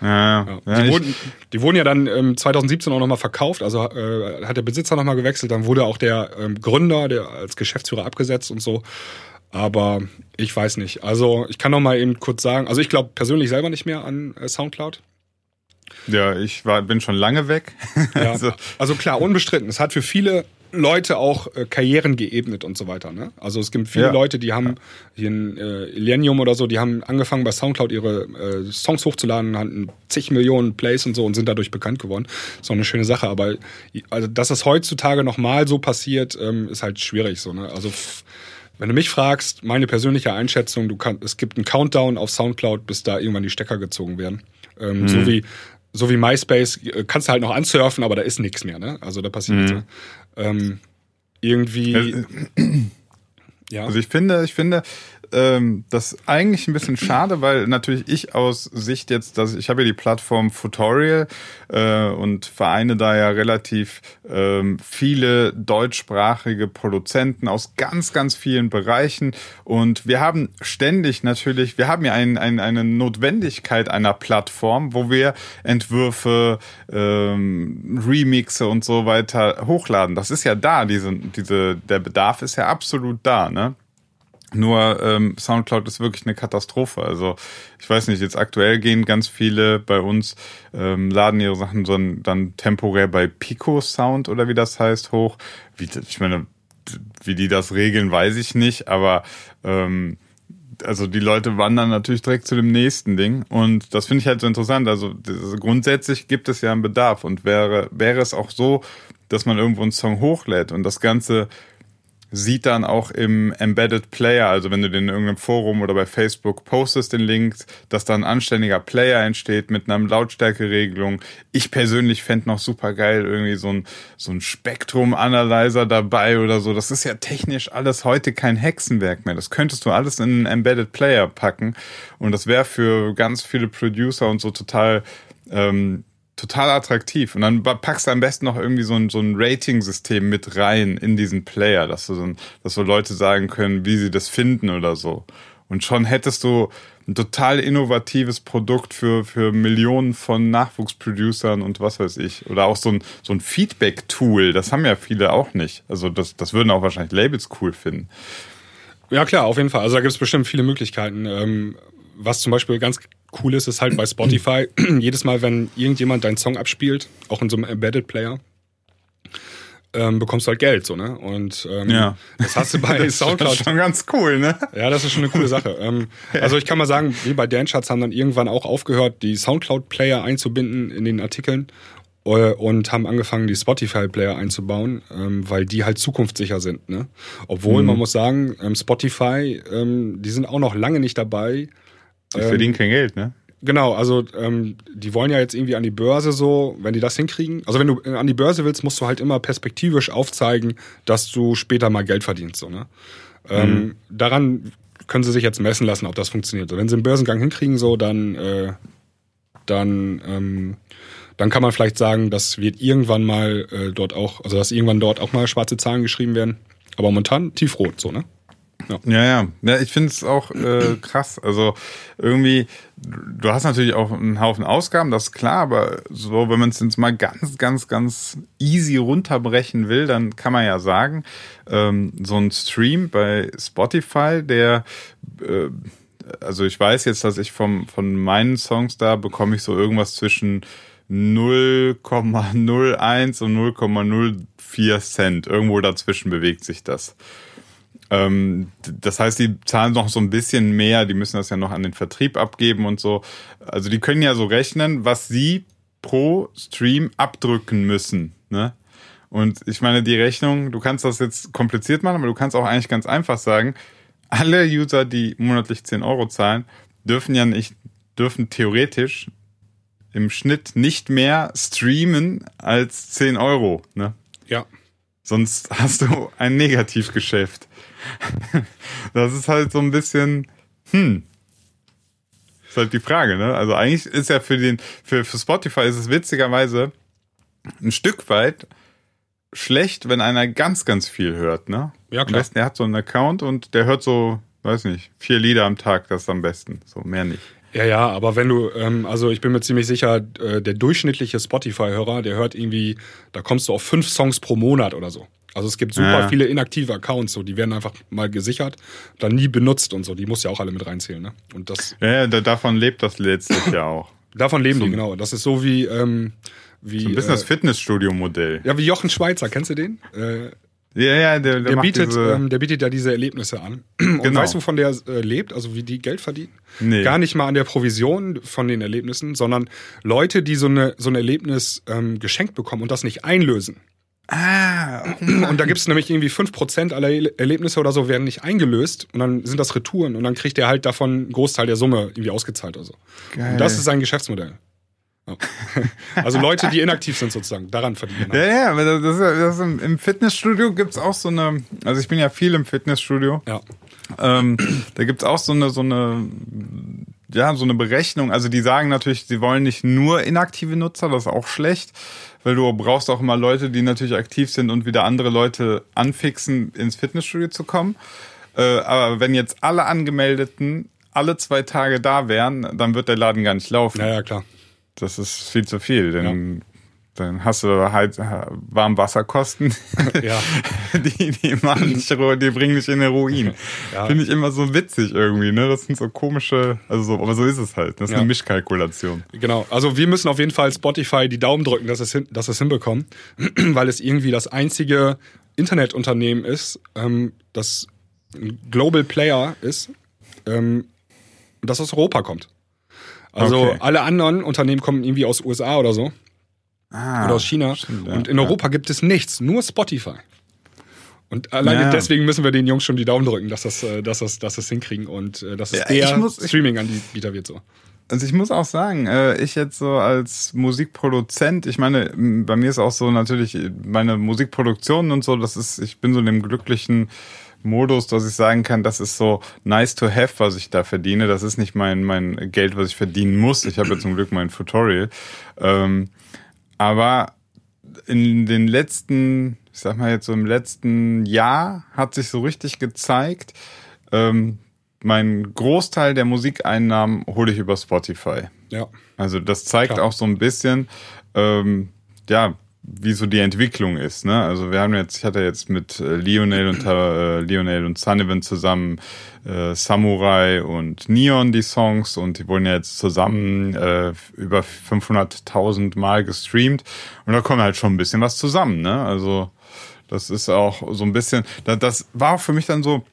Ja, ja. ja die, wurden, die wurden ja dann ähm, 2017 auch nochmal verkauft, also äh, hat der Besitzer nochmal gewechselt, dann wurde auch der ähm, Gründer, der als Geschäftsführer abgesetzt und so. Aber ich weiß nicht. Also ich kann noch mal eben kurz sagen, also ich glaube persönlich selber nicht mehr an äh, Soundcloud. Ja, ich war, bin schon lange weg. Ja, also. also klar, unbestritten. Es hat für viele Leute auch äh, Karrieren geebnet und so weiter. Ne? Also es gibt viele ja. Leute, die haben hier ein äh, Illenium oder so, die haben angefangen bei Soundcloud ihre äh, Songs hochzuladen, hatten zig Millionen Plays und so und sind dadurch bekannt geworden. Ist auch eine schöne Sache. Aber also, dass das heutzutage nochmal so passiert, ähm, ist halt schwierig. So, ne? Also wenn du mich fragst, meine persönliche Einschätzung, du kannst, es gibt einen Countdown auf Soundcloud, bis da irgendwann die Stecker gezogen werden. Ähm, mhm. So wie so wie MySpace äh, kannst du halt noch ansurfen, aber da ist nichts mehr, ne? Also da passiert mhm. nichts mehr ähm, irgendwie. Äh, ja. Also ich finde, ich finde, ähm, das eigentlich ein bisschen schade, weil natürlich ich aus Sicht jetzt, dass ich habe ja die Plattform Futorial äh, und vereine da ja relativ ähm, viele deutschsprachige Produzenten aus ganz, ganz vielen Bereichen und wir haben ständig natürlich, wir haben ja ein, ein, eine Notwendigkeit einer Plattform, wo wir Entwürfe, ähm, Remixe und so weiter hochladen. Das ist ja da, diese, diese, der Bedarf ist ja absolut da, ne? Nur ähm, Soundcloud ist wirklich eine Katastrophe. Also ich weiß nicht, jetzt aktuell gehen ganz viele bei uns, ähm, laden ihre Sachen so dann temporär bei Pico Sound oder wie das heißt hoch. Wie, ich meine, wie die das regeln, weiß ich nicht, aber ähm, also die Leute wandern natürlich direkt zu dem nächsten Ding und das finde ich halt so interessant. Also grundsätzlich gibt es ja einen Bedarf und wäre wäre es auch so, dass man irgendwo einen Song hochlädt und das Ganze sieht dann auch im Embedded Player, also wenn du den in irgendeinem Forum oder bei Facebook postest, den Link, dass da ein anständiger Player entsteht mit einer Lautstärkeregelung. Ich persönlich fände noch super geil irgendwie so ein, so ein Spektrum-Analyzer dabei oder so. Das ist ja technisch alles heute kein Hexenwerk mehr. Das könntest du alles in einen Embedded Player packen und das wäre für ganz viele Producer und so total ähm, total attraktiv. Und dann packst du am besten noch irgendwie so ein, so ein Rating-System mit rein in diesen Player, dass du so, dass so Leute sagen können, wie sie das finden oder so. Und schon hättest du ein total innovatives Produkt für, für Millionen von Nachwuchsproducern und was weiß ich. Oder auch so ein, so ein Feedback-Tool, das haben ja viele auch nicht. Also das, das würden auch wahrscheinlich Labels cool finden. Ja, klar, auf jeden Fall. Also da gibt es bestimmt viele Möglichkeiten. Ähm, was zum Beispiel ganz cool ist, ist halt bei Spotify, jedes Mal, wenn irgendjemand deinen Song abspielt, auch in so einem Embedded Player, ähm, bekommst du halt Geld, so, ne? Und ähm, ja. das hast du bei Soundcloud. Das ist schon ganz cool, ne? Ja, das ist schon eine coole Sache. ähm, also ich kann mal sagen, wir bei Dancharts haben dann irgendwann auch aufgehört, die Soundcloud-Player einzubinden in den Artikeln äh, und haben angefangen, die Spotify-Player einzubauen, ähm, weil die halt zukunftssicher sind, ne? Obwohl, mhm. man muss sagen, ähm, Spotify, ähm, die sind auch noch lange nicht dabei. Die verdienen kein Geld, ne? Genau, also ähm, die wollen ja jetzt irgendwie an die Börse so, wenn die das hinkriegen. Also wenn du an die Börse willst, musst du halt immer perspektivisch aufzeigen, dass du später mal Geld verdienst. So, ne? Ähm, mhm. Ähm, daran können sie sich jetzt messen lassen, ob das funktioniert. wenn sie einen Börsengang hinkriegen, so, dann, äh, dann, ähm, dann kann man vielleicht sagen, das wird irgendwann mal äh, dort auch, also dass irgendwann dort auch mal schwarze Zahlen geschrieben werden. Aber momentan tiefrot, so, ne? Ja, ja. ja. ich finde es auch äh, krass. Also irgendwie, du hast natürlich auch einen Haufen Ausgaben, das ist klar, aber so, wenn man es jetzt mal ganz, ganz, ganz easy runterbrechen will, dann kann man ja sagen, ähm, so ein Stream bei Spotify, der äh, also ich weiß jetzt, dass ich vom, von meinen Songs da bekomme ich so irgendwas zwischen 0,01 und 0,04 Cent. Irgendwo dazwischen bewegt sich das. Ähm, das heißt, die zahlen noch so ein bisschen mehr, die müssen das ja noch an den Vertrieb abgeben und so. Also die können ja so rechnen, was sie pro Stream abdrücken müssen. Ne? Und ich meine, die Rechnung, du kannst das jetzt kompliziert machen, aber du kannst auch eigentlich ganz einfach sagen, alle User, die monatlich 10 Euro zahlen, dürfen ja nicht, dürfen theoretisch im Schnitt nicht mehr streamen als 10 Euro. Ne? Ja. Sonst hast du ein Negativgeschäft. das ist halt so ein bisschen, hm. Ist halt die Frage, ne? Also eigentlich ist ja für den, für, für Spotify ist es witzigerweise ein Stück weit schlecht, wenn einer ganz, ganz viel hört, ne? Ja, klar. Am besten, er hat so einen Account und der hört so, weiß nicht, vier Lieder am Tag, das ist am besten. So, mehr nicht. Ja, ja, aber wenn du, ähm, also ich bin mir ziemlich sicher, äh, der durchschnittliche Spotify-Hörer, der hört irgendwie, da kommst du auf fünf Songs pro Monat oder so. Also es gibt super ja. viele inaktive Accounts, so die werden einfach mal gesichert, dann nie benutzt und so. Die muss ja auch alle mit reinzählen, ne? Und das. Ja, ja davon lebt das letztlich ja auch. Davon leben so. die genau. Das ist so wie ähm, wie so ein bisschen äh, das Fitnessstudio-Modell. Ja, wie Jochen Schweizer, kennst du den? Äh, ja, ja, der, der, der bietet, ähm, der bietet ja diese Erlebnisse an. Und genau. weißt du, wovon der äh, lebt, also wie die Geld verdienen? Nee. Gar nicht mal an der Provision von den Erlebnissen, sondern Leute, die so, eine, so ein Erlebnis ähm, geschenkt bekommen und das nicht einlösen. Ah, oh und da gibt es nämlich irgendwie 5% aller Erlebnisse oder so werden nicht eingelöst und dann sind das Retouren und dann kriegt er halt davon einen Großteil der Summe irgendwie ausgezahlt oder so. Geil. Und das ist sein Geschäftsmodell. Also Leute, die inaktiv sind sozusagen, daran verdienen. Ja, ja, das ist, das ist im Fitnessstudio gibt es auch so eine, also ich bin ja viel im Fitnessstudio. Ja. Ähm, da gibt es auch so eine, so eine, ja, so eine Berechnung. Also die sagen natürlich, sie wollen nicht nur inaktive Nutzer, das ist auch schlecht, weil du brauchst auch immer Leute, die natürlich aktiv sind und wieder andere Leute anfixen, ins Fitnessstudio zu kommen. Äh, aber wenn jetzt alle Angemeldeten alle zwei Tage da wären, dann wird der Laden gar nicht laufen. Ja, ja, klar. Das ist viel zu viel, denn ja. dann hast du halt Warmwasserkosten. Ja. die, die machen dich, die bringen dich in den Ruin. Ja. Finde ich immer so witzig irgendwie, ne? Das sind so komische, also so, aber so ist es halt. Das ist eine Mischkalkulation. Genau. Also wir müssen auf jeden Fall Spotify die Daumen drücken, dass es, hin, dass es hinbekommen, weil es irgendwie das einzige Internetunternehmen ist, ähm, das ein Global Player ist, ähm, das aus Europa kommt. Also okay. alle anderen Unternehmen kommen irgendwie aus USA oder so. Ah, oder aus China. Stimmt, ja. Und in Europa ja. gibt es nichts, nur Spotify. Und alleine ja. deswegen müssen wir den Jungs schon die Daumen drücken, dass das, äh, dass das, dass das hinkriegen und äh, dass es der Streaming-Anbieter wird so. Also ich muss auch sagen, äh, ich jetzt so als Musikproduzent, ich meine, bei mir ist auch so natürlich meine Musikproduktion und so, das ist, ich bin so in dem glücklichen Modus, dass ich sagen kann, das ist so nice to have, was ich da verdiene. Das ist nicht mein, mein Geld, was ich verdienen muss. Ich habe ja zum Glück mein Tutorial. Ähm, aber in den letzten, ich sag mal jetzt so im letzten Jahr hat sich so richtig gezeigt, ähm, mein Großteil der Musikeinnahmen hole ich über Spotify. Ja. Also das zeigt Klar. auch so ein bisschen, ähm, ja, wie so die Entwicklung ist. Ne? Also wir haben jetzt, ich hatte jetzt mit äh, Lionel und äh, Lionel und Sullivan zusammen äh, Samurai und Neon die Songs und die wurden ja jetzt zusammen äh, über 500.000 Mal gestreamt und da kommt halt schon ein bisschen was zusammen. Ne? Also das ist auch so ein bisschen, das, das war für mich dann so,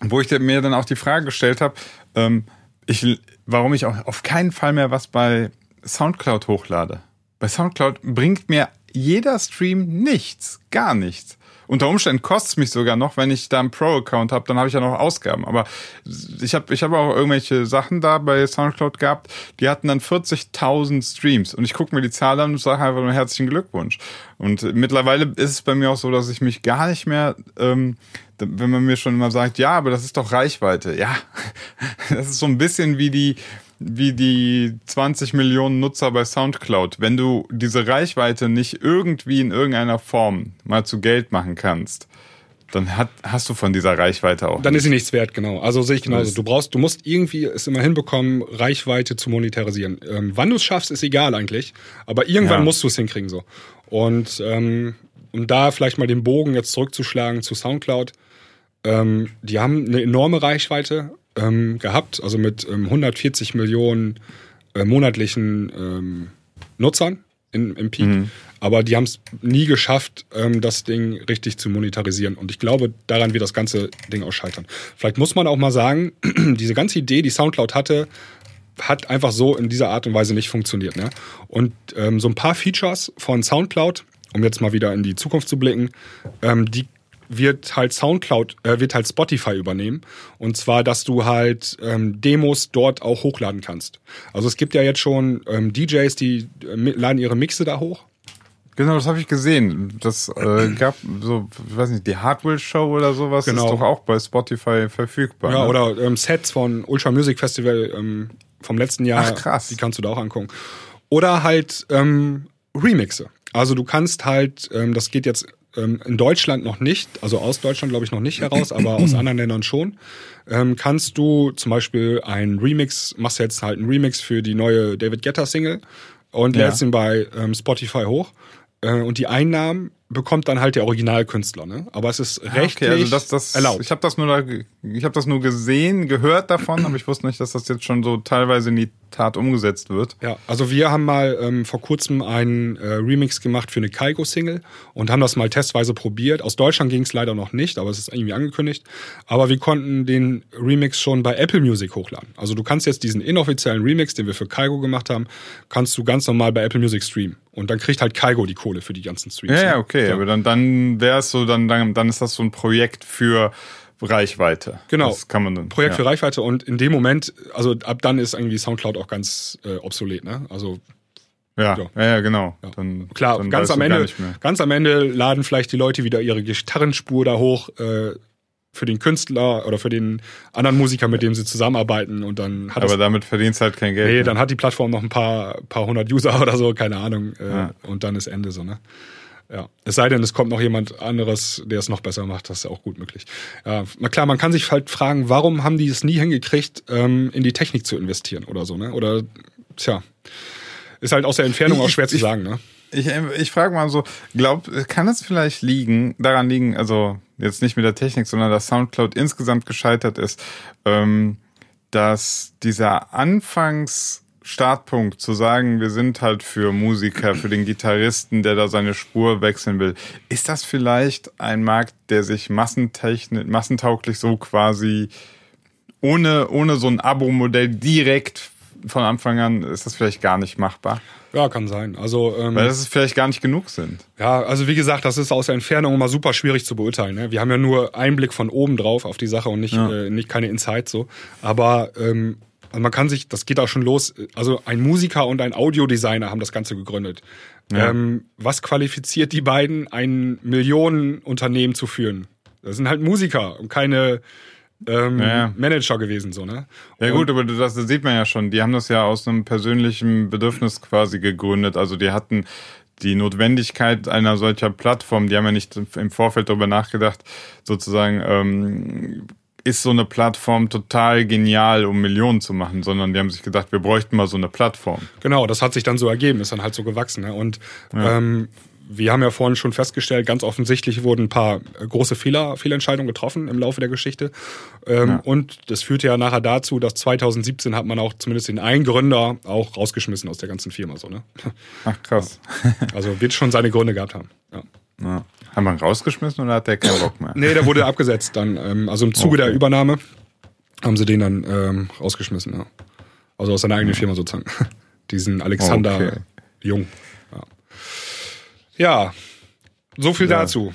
wo ich mir dann auch die Frage gestellt habe, ähm, ich, warum ich auch auf keinen Fall mehr was bei Soundcloud hochlade. Bei Soundcloud bringt mir jeder Stream nichts, gar nichts. Unter Umständen kostet es mich sogar noch, wenn ich da einen Pro-Account habe, dann habe ich ja noch Ausgaben. Aber ich habe ich hab auch irgendwelche Sachen da bei Soundcloud gehabt, die hatten dann 40.000 Streams. Und ich gucke mir die Zahl an und sage einfach nur herzlichen Glückwunsch. Und mittlerweile ist es bei mir auch so, dass ich mich gar nicht mehr, ähm, wenn man mir schon immer sagt, ja, aber das ist doch Reichweite. Ja, das ist so ein bisschen wie die wie die 20 Millionen Nutzer bei SoundCloud. Wenn du diese Reichweite nicht irgendwie in irgendeiner Form mal zu Geld machen kannst, dann hat, hast du von dieser Reichweite auch. Dann nicht. ist sie nichts wert, genau. Also sehe ich genauso. Du brauchst, du musst irgendwie es immer hinbekommen, Reichweite zu monetarisieren. Ähm, wann du es schaffst, ist egal eigentlich. Aber irgendwann ja. musst du es hinkriegen so. Und ähm, um da vielleicht mal den Bogen jetzt zurückzuschlagen zu SoundCloud, ähm, die haben eine enorme Reichweite, ähm, gehabt, also mit ähm, 140 Millionen äh, monatlichen ähm, Nutzern in, im Peak. Mhm. Aber die haben es nie geschafft, ähm, das Ding richtig zu monetarisieren. Und ich glaube, daran wird das ganze Ding auch scheitern. Vielleicht muss man auch mal sagen, diese ganze Idee, die Soundcloud hatte, hat einfach so in dieser Art und Weise nicht funktioniert. Ne? Und ähm, so ein paar Features von Soundcloud, um jetzt mal wieder in die Zukunft zu blicken, ähm, die wird halt Soundcloud, äh, wird halt Spotify übernehmen. Und zwar, dass du halt ähm, Demos dort auch hochladen kannst. Also es gibt ja jetzt schon ähm, DJs, die äh, laden ihre Mixe da hoch. Genau, das habe ich gesehen. Das äh, gab so, ich weiß nicht, die Hardware Show oder sowas genau. ist doch auch bei Spotify verfügbar. Ja, ne? oder ähm, Sets von Ultra Music Festival ähm, vom letzten Jahr. Ach, krass. Die kannst du da auch angucken. Oder halt ähm, Remixe. Also du kannst halt, ähm, das geht jetzt in Deutschland noch nicht, also aus Deutschland glaube ich noch nicht heraus, aber aus anderen Ländern schon, ähm, kannst du zum Beispiel ein Remix, machst jetzt halt einen Remix für die neue David Guetta Single und ja. lädst ihn bei ähm, Spotify hoch äh, und die Einnahmen bekommt dann halt der Originalkünstler, ne? Aber es ist rechtlich ah, okay, also das, das, erlaubt. Ich habe das nur da, ich habe das nur gesehen, gehört davon, aber ich wusste nicht, dass das jetzt schon so teilweise in die Tat umgesetzt wird. Ja, also wir haben mal ähm, vor kurzem einen äh, Remix gemacht für eine Kaigo-Single und haben das mal testweise probiert. Aus Deutschland ging es leider noch nicht, aber es ist irgendwie angekündigt. Aber wir konnten den Remix schon bei Apple Music hochladen. Also du kannst jetzt diesen inoffiziellen Remix, den wir für Kaigo gemacht haben, kannst du ganz normal bei Apple Music streamen. Und dann kriegt halt Kaigo die Kohle für die ganzen Streams. Ja, ja ne? Okay, ja. aber dann, dann wäre es so, dann, dann, dann ist das so ein Projekt für Reichweite. Genau. Das kann man dann. Projekt ja. für Reichweite und in dem Moment, also ab dann ist irgendwie Soundcloud auch ganz äh, obsolet, ne? Also ja, ja, ja, genau. Ja. Dann, Klar, dann ganz am Ende, ganz am Ende laden vielleicht die Leute wieder ihre Gitarrenspur da hoch äh, für den Künstler oder für den anderen Musiker, mit dem sie zusammenarbeiten und dann hat Aber damit verdienst halt kein Geld. Nee, ne? dann hat die Plattform noch ein paar, paar hundert User oder so, keine Ahnung. Äh, ja. Und dann ist Ende so, ne? Ja. Es sei denn, es kommt noch jemand anderes, der es noch besser macht, das ist ja auch gut möglich. Ja, na klar, man kann sich halt fragen, warum haben die es nie hingekriegt, ähm, in die Technik zu investieren oder so, ne? Oder tja. Ist halt aus der Entfernung ich, auch schwer ich, zu sagen, ne? Ich, ich frage mal so, glaub, kann es vielleicht liegen, daran liegen, also jetzt nicht mit der Technik, sondern dass Soundcloud insgesamt gescheitert ist, ähm, dass dieser Anfangs Startpunkt zu sagen, wir sind halt für Musiker, für den Gitarristen, der da seine Spur wechseln will. Ist das vielleicht ein Markt, der sich massentauglich so quasi ohne, ohne so ein Abo-Modell direkt von Anfang an, ist das vielleicht gar nicht machbar? Ja, kann sein. Also, ähm, Weil das vielleicht gar nicht genug sind. Ja, also wie gesagt, das ist aus der Entfernung immer super schwierig zu beurteilen. Ne? Wir haben ja nur Einblick von oben drauf auf die Sache und nicht, ja. äh, nicht keine Insights so. Aber ähm, also man kann sich, das geht auch schon los. Also ein Musiker und ein Audiodesigner haben das Ganze gegründet. Ja. Ähm, was qualifiziert die beiden, ein Millionenunternehmen zu führen? Das sind halt Musiker und keine ähm, ja. Manager gewesen, so, ne? Ja, gut, aber das, sieht man ja schon. Die haben das ja aus einem persönlichen Bedürfnis quasi gegründet. Also die hatten die Notwendigkeit einer solcher Plattform, die haben ja nicht im Vorfeld darüber nachgedacht, sozusagen ähm, ist so eine Plattform total genial, um Millionen zu machen, sondern die haben sich gedacht, wir bräuchten mal so eine Plattform. Genau, das hat sich dann so ergeben, ist dann halt so gewachsen. Ne? Und ja. ähm, wir haben ja vorhin schon festgestellt, ganz offensichtlich wurden ein paar große Fehler, Fehlentscheidungen getroffen im Laufe der Geschichte. Ähm, ja. Und das führte ja nachher dazu, dass 2017 hat man auch zumindest den einen Gründer auch rausgeschmissen aus der ganzen Firma. So, ne? Ach krass. Also wird schon seine Gründe gehabt haben. Ja. Ja. Haben wir ihn rausgeschmissen oder hat der keinen Bock mehr? nee, der wurde abgesetzt dann. Ähm, also im Zuge okay. der Übernahme haben sie den dann ähm, rausgeschmissen. Ja. Also aus seiner eigenen Firma sozusagen. Diesen Alexander okay. Jung. Ja, so viel ja. dazu.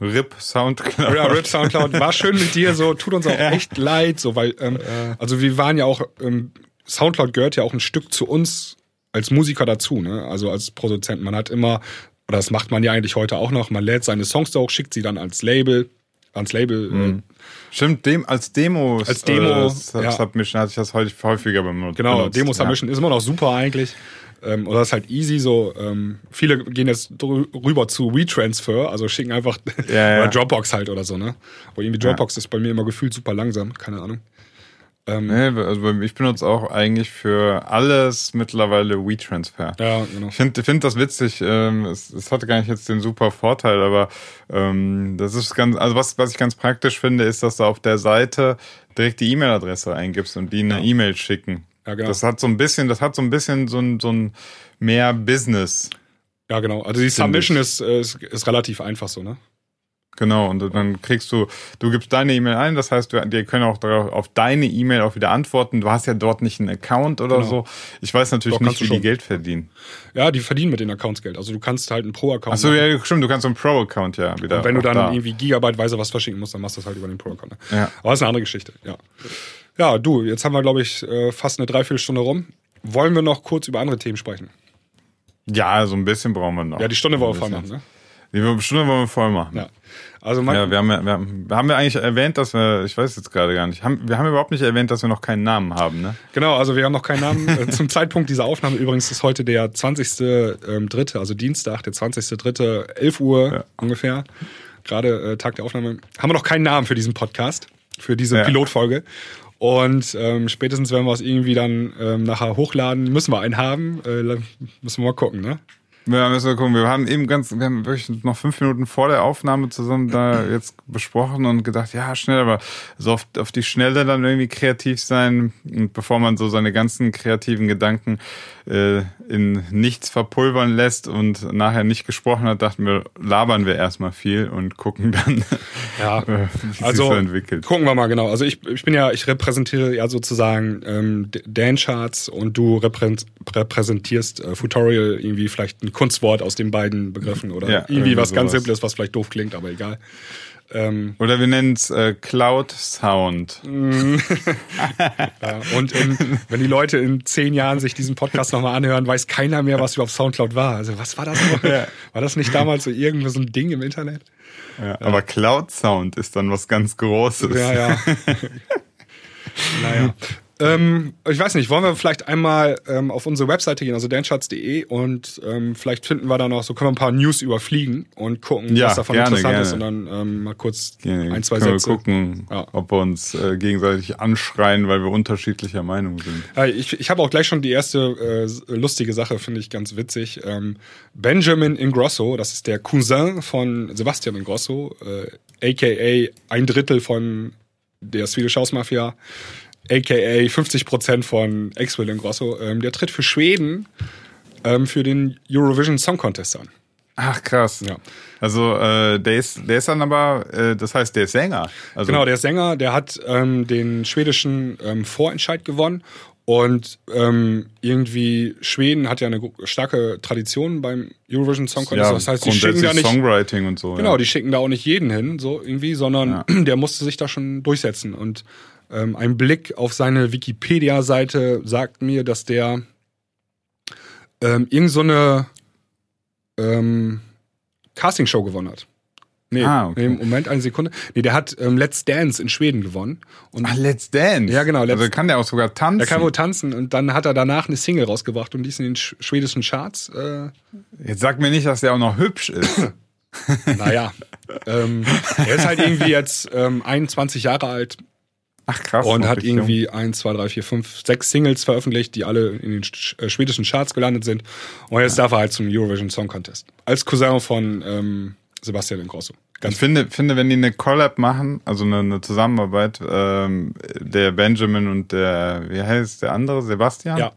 RIP Soundcloud. Ja, RIP Soundcloud. War schön mit dir, so tut uns auch echt leid, so weil, ähm, also wir waren ja auch, ähm, Soundcloud gehört ja auch ein Stück zu uns als Musiker dazu, ne? Also als Produzent. Man hat immer, oder das macht man ja eigentlich heute auch noch, man lädt seine Songs da hoch, schickt sie dann als Label, ans Label. Mhm. Äh, Stimmt, dem, als Demo, als Demo äh, ja. Submission hatte ich das häufiger benutzt. Genau, Demo Submission ja. ist immer noch super eigentlich ähm, oder das ist halt easy so. Ähm, viele gehen jetzt rüber zu WeTransfer, also schicken einfach ja, oder Dropbox halt oder so, ne? Aber irgendwie Dropbox ist bei mir immer gefühlt super langsam, keine Ahnung. Ähm, nee, also ich benutze auch eigentlich für alles mittlerweile WeTransfer. Ja, genau. Ich finde find das witzig. Ähm, es, es hatte gar nicht jetzt den super Vorteil, aber ähm, das ist ganz, also was, was ich ganz praktisch finde, ist, dass du auf der Seite direkt die E-Mail-Adresse eingibst und die eine ja. E-Mail schicken. Ja, genau. Das hat so ein bisschen, das hat so ein bisschen so ein, so ein mehr Business. Ja, genau. Also die Submission ist, ist, ist relativ einfach so, ne? Genau, und dann kriegst du, du gibst deine E-Mail ein, das heißt, du, die können auch darauf, auf deine E-Mail auch wieder antworten. Du hast ja dort nicht einen Account oder genau. so. Ich weiß natürlich Doch, nicht, wie die Geld verdienen. Ja, die verdienen mit den Accounts Geld. Also du kannst halt einen Pro-Account. Achso, ja, stimmt, du kannst einen Pro-Account ja wieder. Und wenn du dann da. irgendwie gigabyteweise was verschicken musst, dann machst du das halt über den Pro-Account. Ne? Ja. Aber das ist eine andere Geschichte, ja. Ja, du, jetzt haben wir, glaube ich, äh, fast eine Dreiviertelstunde rum. Wollen wir noch kurz über andere Themen sprechen? Ja, so ein bisschen brauchen wir noch. Ja, die Stunde wollen wir voll machen, ne? Die Stunde wollen wir voll machen. Ja. Also man, ja, wir haben, wir, haben, haben wir eigentlich erwähnt, dass wir, ich weiß jetzt gerade gar nicht, haben, wir haben überhaupt nicht erwähnt, dass wir noch keinen Namen haben, ne? Genau, also wir haben noch keinen Namen. Äh, zum Zeitpunkt dieser Aufnahme übrigens ist heute der 20.3., also Dienstag, der 20.3., 11 Uhr ja. ungefähr. Gerade äh, Tag der Aufnahme. Haben wir noch keinen Namen für diesen Podcast, für diese ja. Pilotfolge. Und ähm, spätestens, wenn wir es irgendwie dann ähm, nachher hochladen, müssen wir einen haben. Äh, müssen wir mal gucken, ne? Ja, müssen wir gucken. Wir haben eben ganz, wir haben wirklich noch fünf Minuten vor der Aufnahme zusammen da jetzt besprochen und gedacht, ja, schnell, aber so auf, auf die Schnelle dann irgendwie kreativ sein und bevor man so seine ganzen kreativen Gedanken äh, in nichts verpulvern lässt und nachher nicht gesprochen hat, dachten wir, labern wir erstmal viel und gucken dann, ja. äh, wie also, sich so entwickelt. Gucken wir mal genau. Also ich, ich bin ja, ich repräsentiere ja sozusagen ähm, Dan-Charts und du repräsentierst äh, Futorial irgendwie vielleicht ein Kunstwort aus den beiden Begriffen oder ja, irgendwie was sowas. ganz Simples, was vielleicht doof klingt, aber egal. Ähm, Oder wir nennen es äh, Cloud Sound. ja, und in, wenn die Leute in zehn Jahren sich diesen Podcast nochmal anhören, weiß keiner mehr, was überhaupt Soundcloud war. Also was war das noch? Ja. War das nicht damals so irgendwo so ein Ding im Internet? Ja, aber Cloud Sound ist dann was ganz Großes. Ja, ja. naja. Ähm, ich weiß nicht, wollen wir vielleicht einmal ähm, auf unsere Webseite gehen, also dancharts.de und ähm, vielleicht finden wir da noch, so können wir ein paar News überfliegen und gucken, ja, was davon gerne, interessant gerne. ist und dann ähm, mal kurz gerne. ein, zwei können Sätze. Wir gucken, ja. ob wir uns äh, gegenseitig anschreien, weil wir unterschiedlicher Meinung sind. Ja, ich ich habe auch gleich schon die erste äh, lustige Sache, finde ich ganz witzig. Ähm, Benjamin Ingrosso, das ist der Cousin von Sebastian Ingrosso, äh, aka ein Drittel von der Swedish House Mafia aka 50% von Ex-Will Grosso, ähm, der tritt für Schweden ähm, für den Eurovision Song Contest an. Ach krass. Ja. Also äh, der ist der ist dann aber, äh, das heißt, der ist Sänger. Also genau, der ist Sänger, der hat ähm, den schwedischen ähm, Vorentscheid gewonnen und ähm, irgendwie Schweden hat ja eine starke Tradition beim Eurovision Song Contest. Ja, das heißt, die schicken da nicht Songwriting und so. Genau, ja. die schicken da auch nicht jeden hin, so irgendwie, sondern ja. der musste sich da schon durchsetzen und ähm, ein Blick auf seine Wikipedia-Seite sagt mir, dass der ähm, irgend so eine ähm, Castingshow gewonnen hat. Nee, ah, okay. nee, Moment, eine Sekunde. Nee, der hat ähm, Let's Dance in Schweden gewonnen. Und Ach, Let's Dance? Ja, genau. Let's, also kann der auch sogar tanzen? Der kann wohl tanzen und dann hat er danach eine Single rausgebracht und die ist in den schwedischen Charts. Äh Jetzt sag mir nicht, dass der auch noch hübsch ist. naja, ähm, er ist halt irgendwie jetzt ähm, 21 Jahre alt. Ach krass. Und hat irgendwie jung. 1, 2, 3, 4, 5, 6 Singles veröffentlicht, die alle in den äh, schwedischen Charts gelandet sind. Und jetzt ja. darf er halt zum Eurovision Song Contest. Als Cousin von ähm, Sebastian Ingrosso. Ganz ich finde, finde, wenn die eine Collab machen, also eine, eine Zusammenarbeit, ähm, der Benjamin und der, wie heißt der andere, Sebastian? Ja.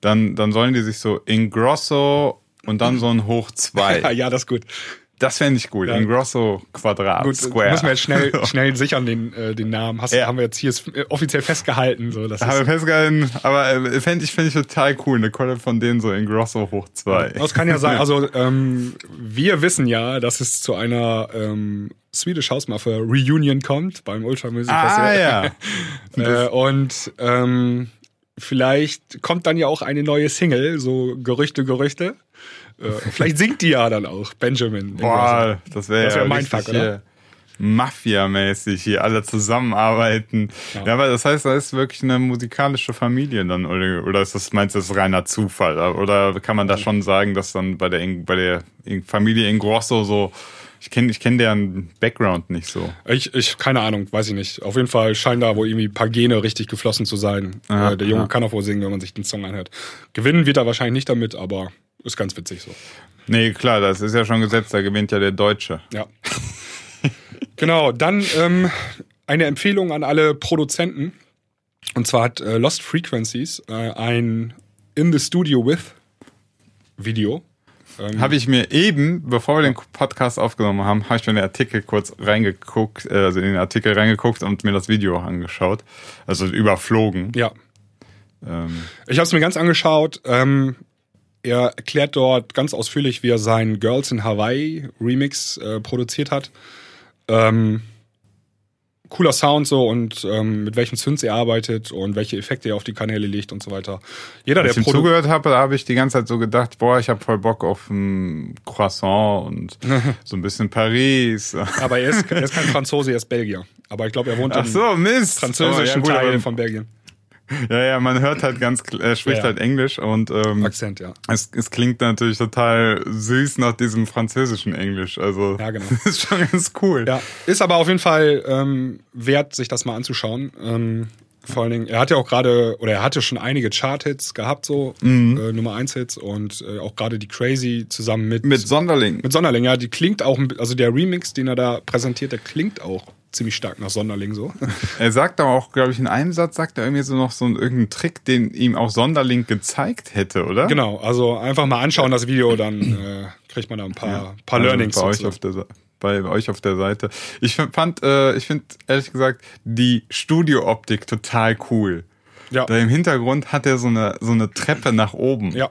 Dann, dann sollen die sich so Ingrosso und dann so ein Hoch 2. ja, das ist gut. Das fände ich gut. Ja. Ingrosso Quadrat, gut, Square. Müssen wir jetzt schnell, schnell sichern, den, äh, den Namen. Hast, ja. Haben wir jetzt hier äh, offiziell festgehalten. So, das haben wir festgehalten, aber äh, fände ich, fänd ich total cool. Eine Collab von denen so Ingrosso hoch zwei. Das kann ja sein. Also ähm, wir wissen ja, dass es zu einer ähm, Swedish House Mafia Reunion kommt beim Ultra Music Festival. Ah, ja. äh, und ähm, vielleicht kommt dann ja auch eine neue Single, so Gerüchte, Gerüchte. Vielleicht singt die ja dann auch, Benjamin. Boah, das wäre wär ja mein Fuck, oder? Mafia-mäßig hier alle zusammenarbeiten. Ja. ja, aber das heißt, da ist wirklich eine musikalische Familie dann, oder, oder ist das, meinst du, das ist reiner Zufall? Oder kann man da schon sagen, dass dann bei der, bei der Familie Ingrosso so, ich kenne ich kenn deren Background nicht so. Ich, ich, keine Ahnung, weiß ich nicht. Auf jeden Fall scheinen da wohl irgendwie ein paar Gene richtig geflossen zu sein. Aha, äh, der Junge aha. kann auch wohl singen, wenn man sich den Song anhört. Gewinnen wird er wahrscheinlich nicht damit, aber ist ganz witzig so. Nee, klar, das ist ja schon gesetzt, da gewinnt ja der Deutsche. Ja. genau, dann ähm, eine Empfehlung an alle Produzenten. Und zwar hat äh, Lost Frequencies äh, ein In the Studio with Video. Ähm, habe ich mir eben, bevor wir den Podcast aufgenommen haben, habe ich mir den Artikel kurz reingeguckt, äh, also in den Artikel reingeguckt und mir das Video angeschaut. Also überflogen. Ja. Ähm. Ich habe es mir ganz angeschaut. Ähm, er erklärt dort ganz ausführlich, wie er seinen Girls in Hawaii Remix äh, produziert hat. Ähm, cooler Sound so und ähm, mit welchen Synths er arbeitet und welche Effekte er auf die Kanäle legt und so weiter. Jeder, Als der ich ihm zugehört habe, da habe ich die ganze Zeit so gedacht, boah, ich habe voll Bock auf ein Croissant und so ein bisschen Paris. Aber er ist, er ist kein Franzose, er ist Belgier. Aber ich glaube, er wohnt Ach so, Mist. französischen oh, ja, Teil von Belgien. Ja, ja, man hört halt ganz, er spricht ja, ja. halt Englisch und ähm, Akzent, ja. Es, es klingt natürlich total süß nach diesem französischen Englisch. Also ja, genau. ist schon ganz cool. Ja, ist aber auf jeden Fall ähm, wert, sich das mal anzuschauen. Ähm, vor allen Dingen, er hat ja auch gerade, oder er hatte schon einige Chart-Hits gehabt, so mhm. äh, Nummer 1-Hits und äh, auch gerade die Crazy zusammen mit. Mit Sonderling. Mit Sonderling, ja, die klingt auch, also der Remix, den er da präsentiert, der klingt auch ziemlich stark nach Sonderling so. Er sagt aber auch, glaube ich, in einem Satz sagt er irgendwie so noch so einen irgendeinen Trick, den ihm auch Sonderling gezeigt hätte, oder? Genau, also einfach mal anschauen das Video, dann äh, kriegt man da ein paar, ja, paar also Learnings. Bei euch, auf der, bei euch auf der Seite. Ich fand, äh, ich finde ehrlich gesagt die Studiooptik total cool. Ja. Da im Hintergrund hat er so eine, so eine Treppe nach oben. Ja.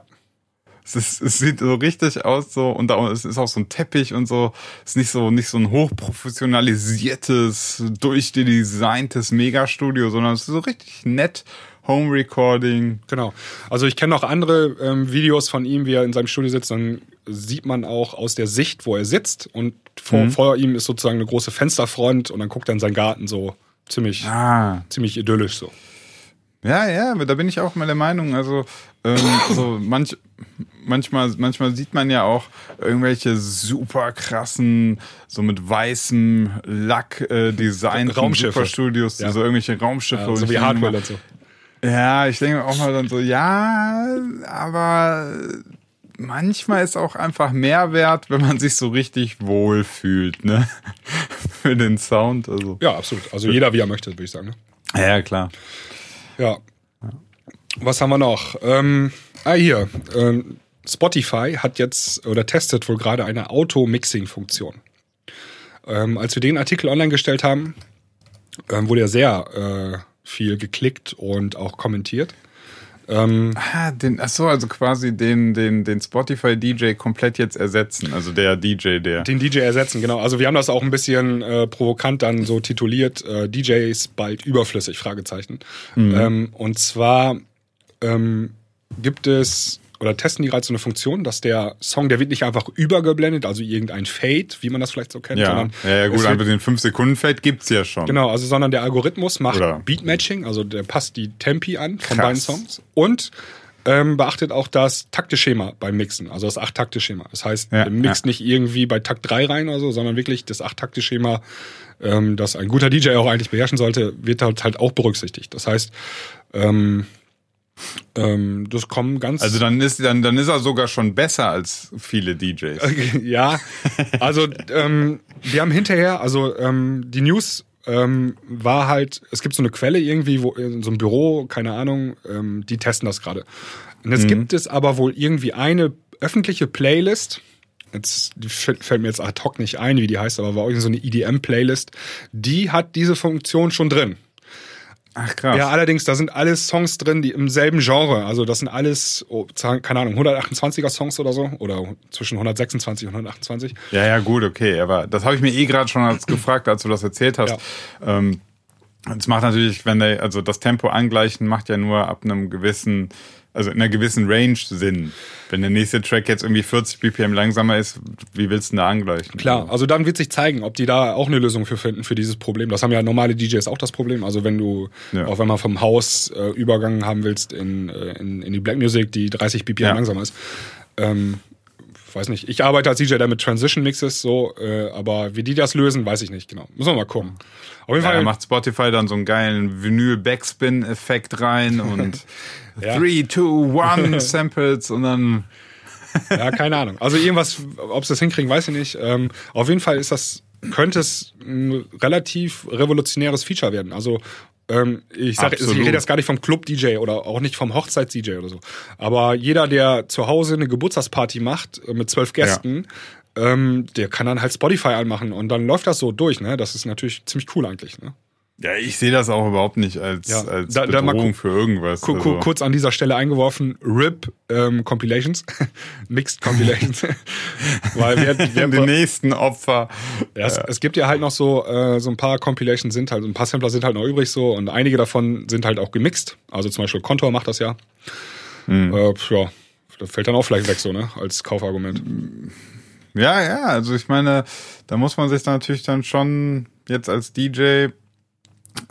Es, ist, es sieht so richtig aus so und da es ist auch so ein Teppich und so. Es ist nicht so nicht so ein hochprofessionalisiertes, durchdesigntes Megastudio, sondern es ist so richtig nett. Home Recording. Genau. Also ich kenne auch andere ähm, Videos von ihm, wie er in seinem Studio sitzt. Dann sieht man auch aus der Sicht, wo er sitzt und vor, mhm. vor ihm ist sozusagen eine große Fensterfront und dann guckt er in seinen Garten so ziemlich, ah. ziemlich idyllisch so. Ja, ja, da bin ich auch mal der Meinung. Also ähm, so manch, manchmal, manchmal sieht man ja auch irgendwelche super krassen, so mit weißem Lack äh, design Superstudios, ja. so irgendwelche Raumschiffe. Ja, so wie Hardware und so. Ja, ich denke auch mal dann so, ja, aber manchmal ist auch einfach Mehrwert, wenn man sich so richtig wohl fühlt, ne? Für den Sound. Also. Ja, absolut. Also jeder wie er möchte, würde ich sagen. Ne? Ja, klar. Ja. Was haben wir noch? Ähm, ah, hier. Ähm, Spotify hat jetzt oder testet wohl gerade eine Auto-Mixing-Funktion. Ähm, als wir den Artikel online gestellt haben, ähm, wurde ja sehr äh, viel geklickt und auch kommentiert. Ähm, ah, den, ach so, also quasi den, den, den Spotify DJ komplett jetzt ersetzen, also der DJ, der. Den DJ ersetzen, genau. Also wir haben das auch ein bisschen äh, provokant dann so tituliert, äh, DJs bald überflüssig, Fragezeichen. Mhm. Ähm, und zwar ähm, gibt es oder testen die gerade so eine Funktion, dass der Song, der wird nicht einfach übergeblendet, also irgendein Fade, wie man das vielleicht so kennt. Ja, sondern ja, ja gut, einfach den 5-Sekunden-Fade gibt's ja schon. Genau, also sondern der Algorithmus macht Beat-Matching, also der passt die Tempi an von Krass. beiden Songs und ähm, beachtet auch das Takteschema beim Mixen, also das Acht-Takte-Schema. Das heißt, ja, mixt ja. nicht irgendwie bei Takt 3 rein oder so, sondern wirklich das Acht-Takte-Schema, ähm, das ein guter DJ auch eigentlich beherrschen sollte, wird halt, halt auch berücksichtigt. Das heißt, ähm, ähm, das kommen ganz. Also dann ist dann dann ist er sogar schon besser als viele DJs. ja, also ähm, wir haben hinterher, also ähm, die News ähm, war halt, es gibt so eine Quelle irgendwie, wo in so einem Büro, keine Ahnung, ähm, die testen das gerade. Und jetzt mhm. gibt es aber wohl irgendwie eine öffentliche Playlist. Jetzt fällt mir jetzt ad hoc nicht ein, wie die heißt, aber war irgendwie so eine EDM-Playlist. Die hat diese Funktion schon drin. Ach krass. Ja, allerdings, da sind alles Songs drin, die im selben Genre, also das sind alles, oh, keine Ahnung, 128er Songs oder so, oder zwischen 126 und 128. Ja, ja, gut, okay, aber das habe ich mir eh gerade schon als gefragt, als du das erzählt hast. Ja. Ähm, es macht natürlich, wenn der, also das Tempo angleichen macht ja nur ab einem gewissen also in einer gewissen Range Sinn. Wenn der nächste Track jetzt irgendwie 40 BPM langsamer ist, wie willst du denn da angleichen? Klar, also dann wird sich zeigen, ob die da auch eine Lösung für finden für dieses Problem. Das haben ja normale DJs auch das Problem. Also wenn du, ja. auch wenn man vom Haus äh, Übergang haben willst in, äh, in, in die Black Music, die 30 BPM ja. langsamer ist, ähm, weiß nicht. Ich arbeite als DJ da mit Transition Mixes so, äh, aber wie die das lösen, weiß ich nicht genau. Müssen wir mal gucken. Auf jeden ja, Fall macht Spotify dann so einen geilen Vinyl Backspin Effekt rein und 3 2 1 Samples und dann ja, keine Ahnung. Also irgendwas, ob sie das hinkriegen, weiß ich nicht. Ähm, auf jeden Fall ist das könnte es ein relativ revolutionäres Feature werden. Also ähm, ich sage, ich rede jetzt gar nicht vom Club-DJ oder auch nicht vom Hochzeits-DJ oder so. Aber jeder, der zu Hause eine Geburtstagsparty macht äh, mit zwölf Gästen, ja. ähm, der kann dann halt Spotify anmachen und dann läuft das so durch. Ne? Das ist natürlich ziemlich cool eigentlich. Ne? Ja, ich sehe das auch überhaupt nicht als, ja, als da, Bedrohung da für irgendwas. Also. Kurz an dieser Stelle eingeworfen, RIP ähm, Compilations, Mixed Compilations. Weil wir, wir die nächsten Opfer. Ja, es, es, gibt ja halt noch so, äh, so ein paar Compilations sind halt, ein paar Sampler sind halt noch übrig so und einige davon sind halt auch gemixt. Also zum Beispiel Contour macht das ja. Hm. Äh, ja, das fällt dann auch vielleicht weg so, ne, als Kaufargument. Ja, ja, also ich meine, da muss man sich dann natürlich dann schon jetzt als DJ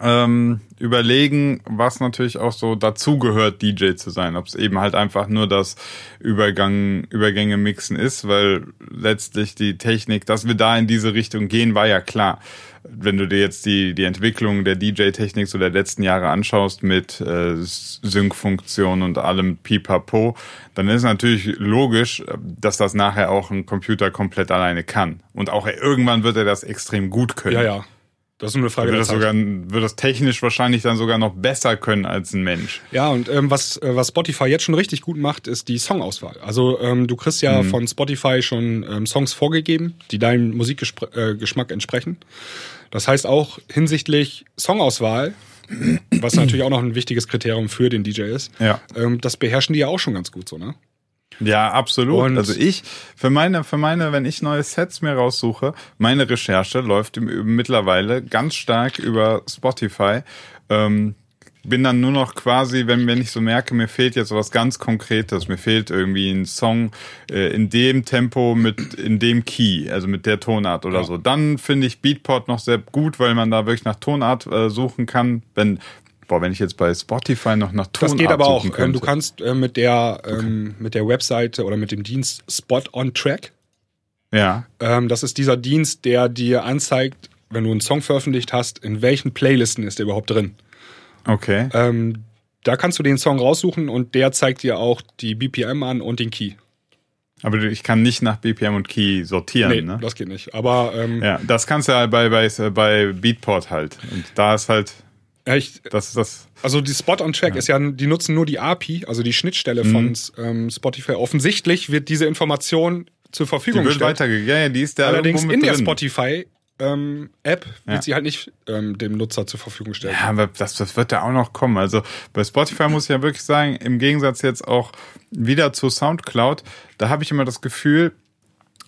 ähm, überlegen, was natürlich auch so dazugehört, DJ zu sein. Ob es eben halt einfach nur das Übergang, Übergänge mixen ist, weil letztlich die Technik, dass wir da in diese Richtung gehen, war ja klar. Wenn du dir jetzt die, die Entwicklung der DJ-Technik so der letzten Jahre anschaust mit äh, Sync-Funktion und allem Pipapo, dann ist natürlich logisch, dass das nachher auch ein Computer komplett alleine kann. Und auch irgendwann wird er das extrem gut können. Ja, ja. Das ist nur eine Frage wird das sogar, Wird das technisch wahrscheinlich dann sogar noch besser können als ein Mensch. Ja, und ähm, was, äh, was Spotify jetzt schon richtig gut macht, ist die Songauswahl. Also ähm, du kriegst ja mhm. von Spotify schon ähm, Songs vorgegeben, die deinem Musikgeschmack äh, entsprechen. Das heißt auch hinsichtlich Songauswahl, was natürlich auch noch ein wichtiges Kriterium für den DJ ist, ja. ähm, das beherrschen die ja auch schon ganz gut so, ne? Ja, absolut. Und also ich, für meine, für meine, wenn ich neue Sets mir raussuche, meine Recherche läuft mittlerweile ganz stark über Spotify. Ähm, bin dann nur noch quasi, wenn, wenn ich so merke, mir fehlt jetzt was ganz Konkretes, mir fehlt irgendwie ein Song äh, in dem Tempo mit in dem Key, also mit der Tonart oder ja. so. Dann finde ich Beatport noch sehr gut, weil man da wirklich nach Tonart äh, suchen kann. Wenn Boah, wenn ich jetzt bei Spotify noch nach Ton Das geht aber auch. Könnte. Du kannst äh, mit der ähm, okay. mit der Webseite oder mit dem Dienst Spot on Track. Ja. Ähm, das ist dieser Dienst, der dir anzeigt, wenn du einen Song veröffentlicht hast, in welchen Playlisten ist der überhaupt drin. Okay. Ähm, da kannst du den Song raussuchen und der zeigt dir auch die BPM an und den Key. Aber ich kann nicht nach BPM und Key sortieren, nee, ne? das geht nicht. Aber ähm, ja, das kannst du halt bei, bei, bei Beatport halt. Und da ist halt ja, ich, das, das, also die Spot on Track ja. ist ja, die nutzen nur die API, also die Schnittstelle mhm. von ähm, Spotify. Offensichtlich wird diese Information zur Verfügung die wird gestellt. Weitergegeben. Ja, die ist da Allerdings in der Spotify ähm, App wird ja. sie halt nicht ähm, dem Nutzer zur Verfügung stellen. Ja, aber das, das wird ja auch noch kommen. Also bei Spotify muss ich ja wirklich sagen, im Gegensatz jetzt auch wieder zu Soundcloud, da habe ich immer das Gefühl,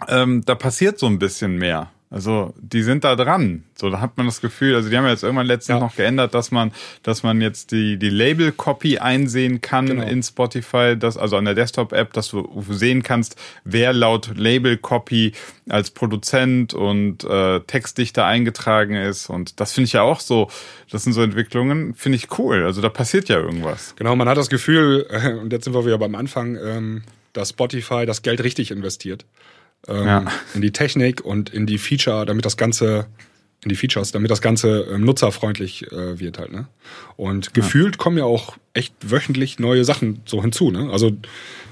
ähm, da passiert so ein bisschen mehr. Also die sind da dran. So, da hat man das Gefühl, also die haben ja jetzt irgendwann letztens ja. noch geändert, dass man, dass man jetzt die, die Label-Copy einsehen kann genau. in Spotify, das, also an der Desktop-App, dass du sehen kannst, wer laut Label-Copy als Produzent und äh, Textdichter eingetragen ist. Und das finde ich ja auch so, das sind so Entwicklungen, finde ich cool. Also da passiert ja irgendwas. Genau, man hat das Gefühl, und jetzt sind wir wieder beim Anfang, ähm, dass Spotify das Geld richtig investiert ähm, ja. in die Technik und in die Feature, damit das Ganze in die Features, damit das Ganze ähm, nutzerfreundlich äh, wird halt. Ne? Und gefühlt ja. kommen ja auch echt wöchentlich neue Sachen so hinzu. Ne? Also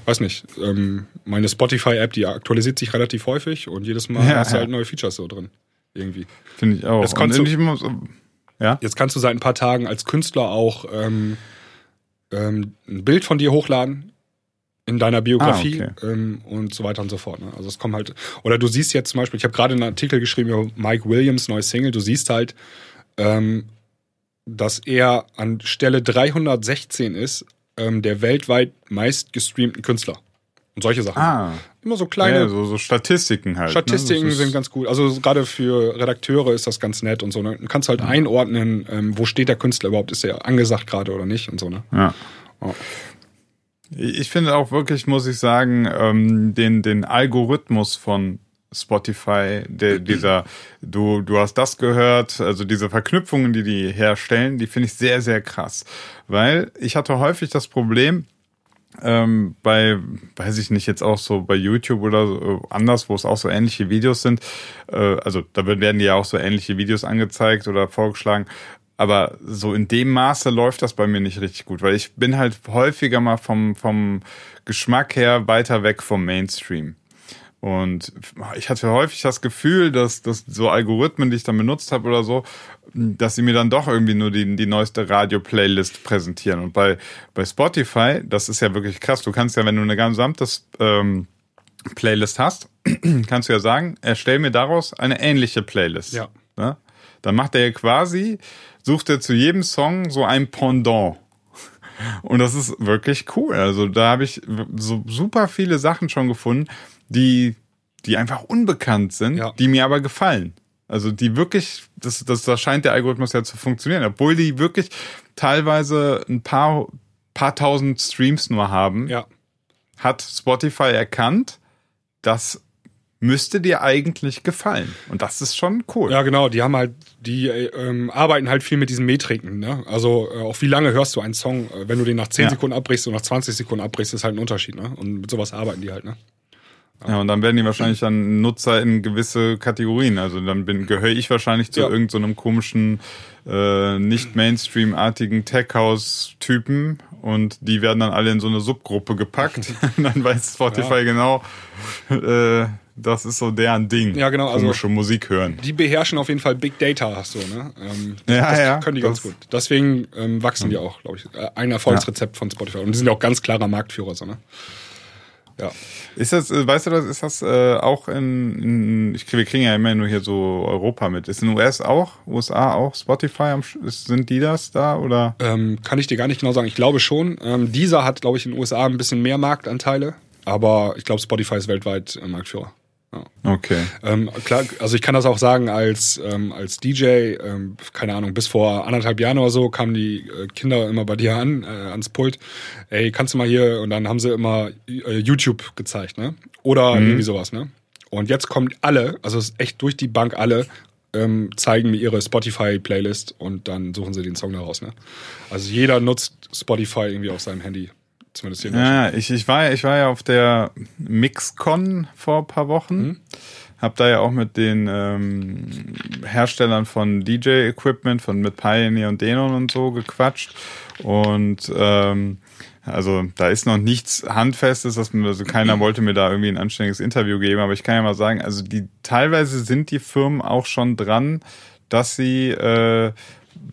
weiß nicht, ähm, meine Spotify-App, die aktualisiert sich relativ häufig und jedes Mal ja, hast du halt neue Features so drin. Irgendwie. Finde ich auch. Jetzt, kannst du, so, ja? jetzt kannst du seit ein paar Tagen als Künstler auch ähm, ähm, ein Bild von dir hochladen in deiner Biografie ah, okay. ähm, und so weiter und so fort. Ne? Also es kommt halt, oder du siehst jetzt zum Beispiel, ich habe gerade einen Artikel geschrieben über Mike Williams, neues Single, du siehst halt, ähm, dass er an Stelle 316 ist, ähm, der weltweit meist gestreamten Künstler. Und solche Sachen. Ah. Immer so kleine. Ja, so, so Statistiken halt. Ne? Statistiken ne? sind ganz gut. Also gerade für Redakteure ist das ganz nett und so. Ne? Du kannst halt mhm. einordnen, ähm, wo steht der Künstler überhaupt, ist er angesagt gerade oder nicht und so. Ne? Ja. Oh. Ich finde auch wirklich, muss ich sagen, ähm, den, den Algorithmus von Spotify, der, dieser, du, du hast das gehört, also diese Verknüpfungen, die die herstellen, die finde ich sehr, sehr krass. Weil ich hatte häufig das Problem, ähm, bei, weiß ich nicht, jetzt auch so bei YouTube oder so, anders, wo es auch so ähnliche Videos sind. Äh, also da werden ja auch so ähnliche Videos angezeigt oder vorgeschlagen. Aber so in dem Maße läuft das bei mir nicht richtig gut, weil ich bin halt häufiger mal vom, vom Geschmack her weiter weg vom Mainstream. Und ich hatte häufig das Gefühl, dass, dass so Algorithmen, die ich dann benutzt habe oder so, dass sie mir dann doch irgendwie nur die, die neueste Radio-Playlist präsentieren. Und bei, bei Spotify, das ist ja wirklich krass. Du kannst ja, wenn du eine gesamte ähm, Playlist hast, kannst du ja sagen, erstell mir daraus eine ähnliche Playlist. Ja. Ne? Dann macht er ja quasi sucht er zu jedem Song so ein Pendant. Und das ist wirklich cool. Also da habe ich so super viele Sachen schon gefunden, die, die einfach unbekannt sind, ja. die mir aber gefallen. Also die wirklich, das, das, da scheint der Algorithmus ja zu funktionieren, obwohl die wirklich teilweise ein paar, paar tausend Streams nur haben, ja. hat Spotify erkannt, dass müsste dir eigentlich gefallen. Und das ist schon cool. Ja, genau. Die haben halt, die ähm, arbeiten halt viel mit diesen Metriken. Ne? Also äh, auch wie lange hörst du einen Song? Äh, wenn du den nach 10 ja. Sekunden abbrichst und nach 20 Sekunden abbrichst, ist halt ein Unterschied. Ne? Und mit sowas arbeiten die halt. Ne? Ja, und dann werden die wahrscheinlich dann Nutzer in gewisse Kategorien. Also dann bin, gehöre ich wahrscheinlich zu ja. irgendeinem so komischen, äh, nicht Mainstream-artigen Tech-House-Typen und die werden dann alle in so eine Subgruppe gepackt. dann weiß Spotify ja. genau, äh, das ist so deren Ding. Ja, genau. Also Komische Musik hören. Die beherrschen auf jeden Fall Big Data, so, ne? Ähm, ja, das ja. können die ganz gut. Deswegen ähm, wachsen die auch, glaube ich. Äh, ein Erfolgsrezept ja. von Spotify. Und die sind ja auch ganz klarer Marktführer, so, ne? Ja. Ist das, äh, weißt du das, ist das äh, auch in, in ich, wir kriegen ja immer nur hier so Europa mit. Ist in den US auch, USA auch Spotify, am, sind die das da oder? Ähm, kann ich dir gar nicht genau sagen. Ich glaube schon. Ähm, dieser hat, glaube ich, in den USA ein bisschen mehr Marktanteile, aber ich glaube, Spotify ist weltweit äh, Marktführer. Okay. Ähm, klar, also ich kann das auch sagen als, ähm, als DJ, ähm, keine Ahnung, bis vor anderthalb Jahren oder so kamen die äh, Kinder immer bei dir an, äh, ans Pult. Ey, kannst du mal hier, und dann haben sie immer äh, YouTube gezeigt, ne? Oder mhm. irgendwie sowas, ne? Und jetzt kommen alle, also es ist echt durch die Bank alle, ähm, zeigen mir ihre Spotify-Playlist und dann suchen sie den Song daraus, ne? Also jeder nutzt Spotify irgendwie auf seinem Handy. Zumindest hier Ja, ich, ich, war, ich war ja auf der Mixcon vor ein paar Wochen. Mhm. Hab da ja auch mit den ähm, Herstellern von DJ-Equipment, von mit Pioneer und Denon und so gequatscht. Und ähm, also da ist noch nichts Handfestes, dass man, also keiner wollte mir da irgendwie ein anständiges Interview geben, aber ich kann ja mal sagen, also die teilweise sind die Firmen auch schon dran, dass sie äh,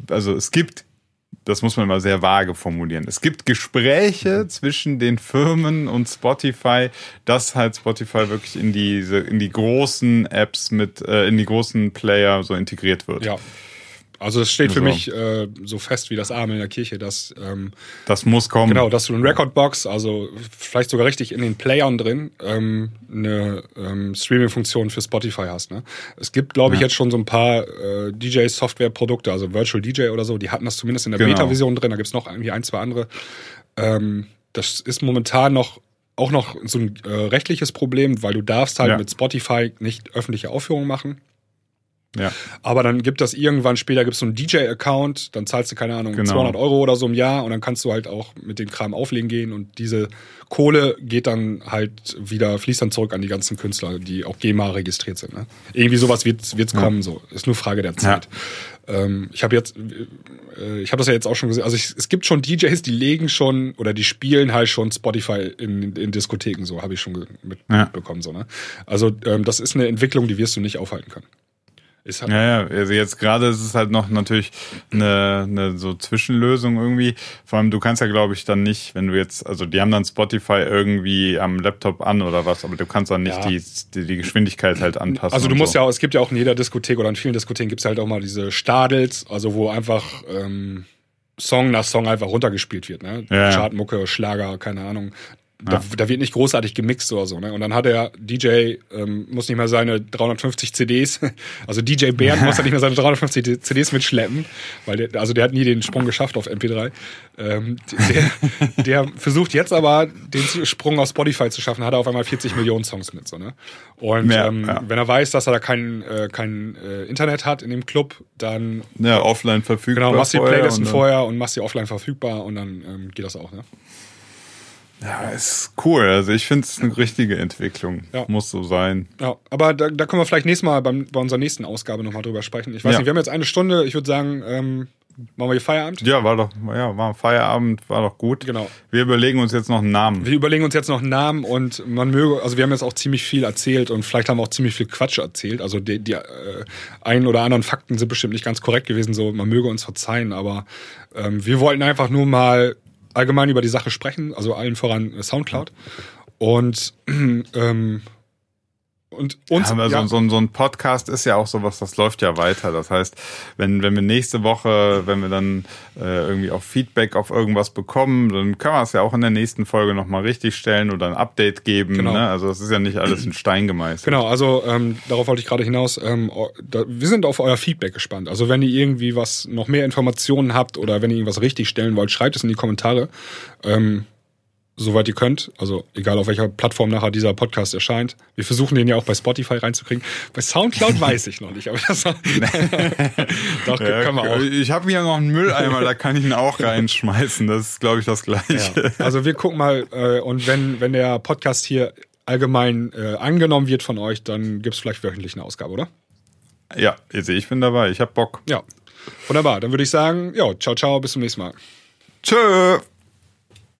also es gibt das muss man mal sehr vage formulieren. Es gibt Gespräche zwischen den Firmen und Spotify, dass halt Spotify wirklich in diese in die großen Apps mit äh, in die großen Player so integriert wird. Ja. Also es steht für also. mich äh, so fest wie das Arme in der Kirche, dass ähm, das muss kommen. Genau, dass du eine Recordbox, also vielleicht sogar richtig in den Playern drin, ähm, eine ähm, Streaming-Funktion für Spotify hast. Ne? Es gibt, glaube ich, ja. jetzt schon so ein paar äh, DJ-Software-Produkte, also Virtual DJ oder so, die hatten das zumindest in der genau. Beta-Version drin. Da gibt's noch irgendwie ein, zwei andere. Ähm, das ist momentan noch auch noch so ein äh, rechtliches Problem, weil du darfst halt ja. mit Spotify nicht öffentliche Aufführungen machen. Ja. Aber dann gibt das irgendwann später gibt's so einen DJ-Account, dann zahlst du keine Ahnung genau. 200 Euro oder so im Jahr und dann kannst du halt auch mit dem Kram auflegen gehen und diese Kohle geht dann halt wieder fließt dann zurück an die ganzen Künstler, die auch GEMA registriert sind. Ne? Irgendwie sowas wird wird's ja. kommen, so ist nur Frage der Zeit. Ja. Ähm, ich habe jetzt, äh, ich habe das ja jetzt auch schon gesehen. Also ich, es gibt schon DJs, die legen schon oder die spielen halt schon Spotify in, in Diskotheken, so habe ich schon mitbekommen. So ne? Also ähm, das ist eine Entwicklung, die wirst du nicht aufhalten können. Ist halt ja, ja, also jetzt gerade ist es halt noch natürlich eine, eine so Zwischenlösung irgendwie. Vor allem, du kannst ja, glaube ich, dann nicht, wenn du jetzt, also die haben dann Spotify irgendwie am Laptop an oder was, aber du kannst dann nicht ja. die, die, die, Geschwindigkeit halt anpassen. Also du musst so. ja auch, es gibt ja auch in jeder Diskothek oder in vielen Diskotheken gibt es halt auch mal diese Stadels, also wo einfach ähm, Song nach Song einfach runtergespielt wird, ne? Ja, Chartmucke, Schlager, keine Ahnung. Da, ja. da, wird nicht großartig gemixt oder so. Ne? Und dann hat er DJ, ähm, muss nicht mehr seine 350 CDs, also DJ Bernd muss ja nicht mehr seine 350 CDs mitschleppen, weil der, also der hat nie den Sprung geschafft auf MP3. Ähm, der, der versucht jetzt aber den Sprung auf Spotify zu schaffen, hat er auf einmal 40 Millionen Songs mit. So, ne? Und ja, ähm, wenn er weiß, dass er da kein, äh, kein äh, Internet hat in dem Club, dann ja, offline verfügbar. Genau, machst die Playlisten vorher und machst die offline verfügbar und dann ähm, geht das auch. Ne? Ja, ist cool. Also ich finde es eine richtige Entwicklung. Ja. Muss so sein. Ja, aber da, da können wir vielleicht nächstes Mal beim, bei unserer nächsten Ausgabe nochmal drüber sprechen. Ich weiß ja. nicht, wir haben jetzt eine Stunde. Ich würde sagen, ähm, machen wir hier Feierabend? Ja, war doch, ja, war Feierabend, war doch gut. Genau. Wir überlegen uns jetzt noch einen Namen. Wir überlegen uns jetzt noch einen Namen und man möge, also wir haben jetzt auch ziemlich viel erzählt und vielleicht haben wir auch ziemlich viel Quatsch erzählt. Also die, die äh, einen oder anderen Fakten sind bestimmt nicht ganz korrekt gewesen, so man möge uns verzeihen, aber ähm, wir wollten einfach nur mal allgemein über die Sache sprechen, also allen voran äh, Soundcloud. Und ähm, und uns, ja, ja. So, so, so, ein Podcast ist ja auch sowas, das läuft ja weiter. Das heißt, wenn, wenn wir nächste Woche, wenn wir dann äh, irgendwie auch Feedback auf irgendwas bekommen, dann können wir es ja auch in der nächsten Folge nochmal richtig stellen oder ein Update geben. Genau. Ne? Also das ist ja nicht alles in Stein gemeißelt. Genau, also ähm, darauf wollte ich gerade hinaus. Ähm, da, wir sind auf euer Feedback gespannt. Also wenn ihr irgendwie was noch mehr Informationen habt oder wenn ihr irgendwas richtig stellen wollt, schreibt es in die Kommentare. Ähm, soweit ihr könnt. Also egal auf welcher Plattform nachher dieser Podcast erscheint. Wir versuchen den ja auch bei Spotify reinzukriegen. Bei Soundcloud weiß ich noch nicht, aber das doch ja, können wir auch. Ich habe hier noch einen Mülleimer, da kann ich ihn auch reinschmeißen. Das ist, glaube ich, das Gleiche. Ja. Also wir gucken mal äh, und wenn wenn der Podcast hier allgemein äh, angenommen wird von euch, dann gibt's vielleicht wöchentlich eine Ausgabe, oder? Ja, ich bin dabei. Ich hab Bock. Ja. Wunderbar. Dann würde ich sagen, ja, ciao, ciao, bis zum nächsten Mal. Tschö.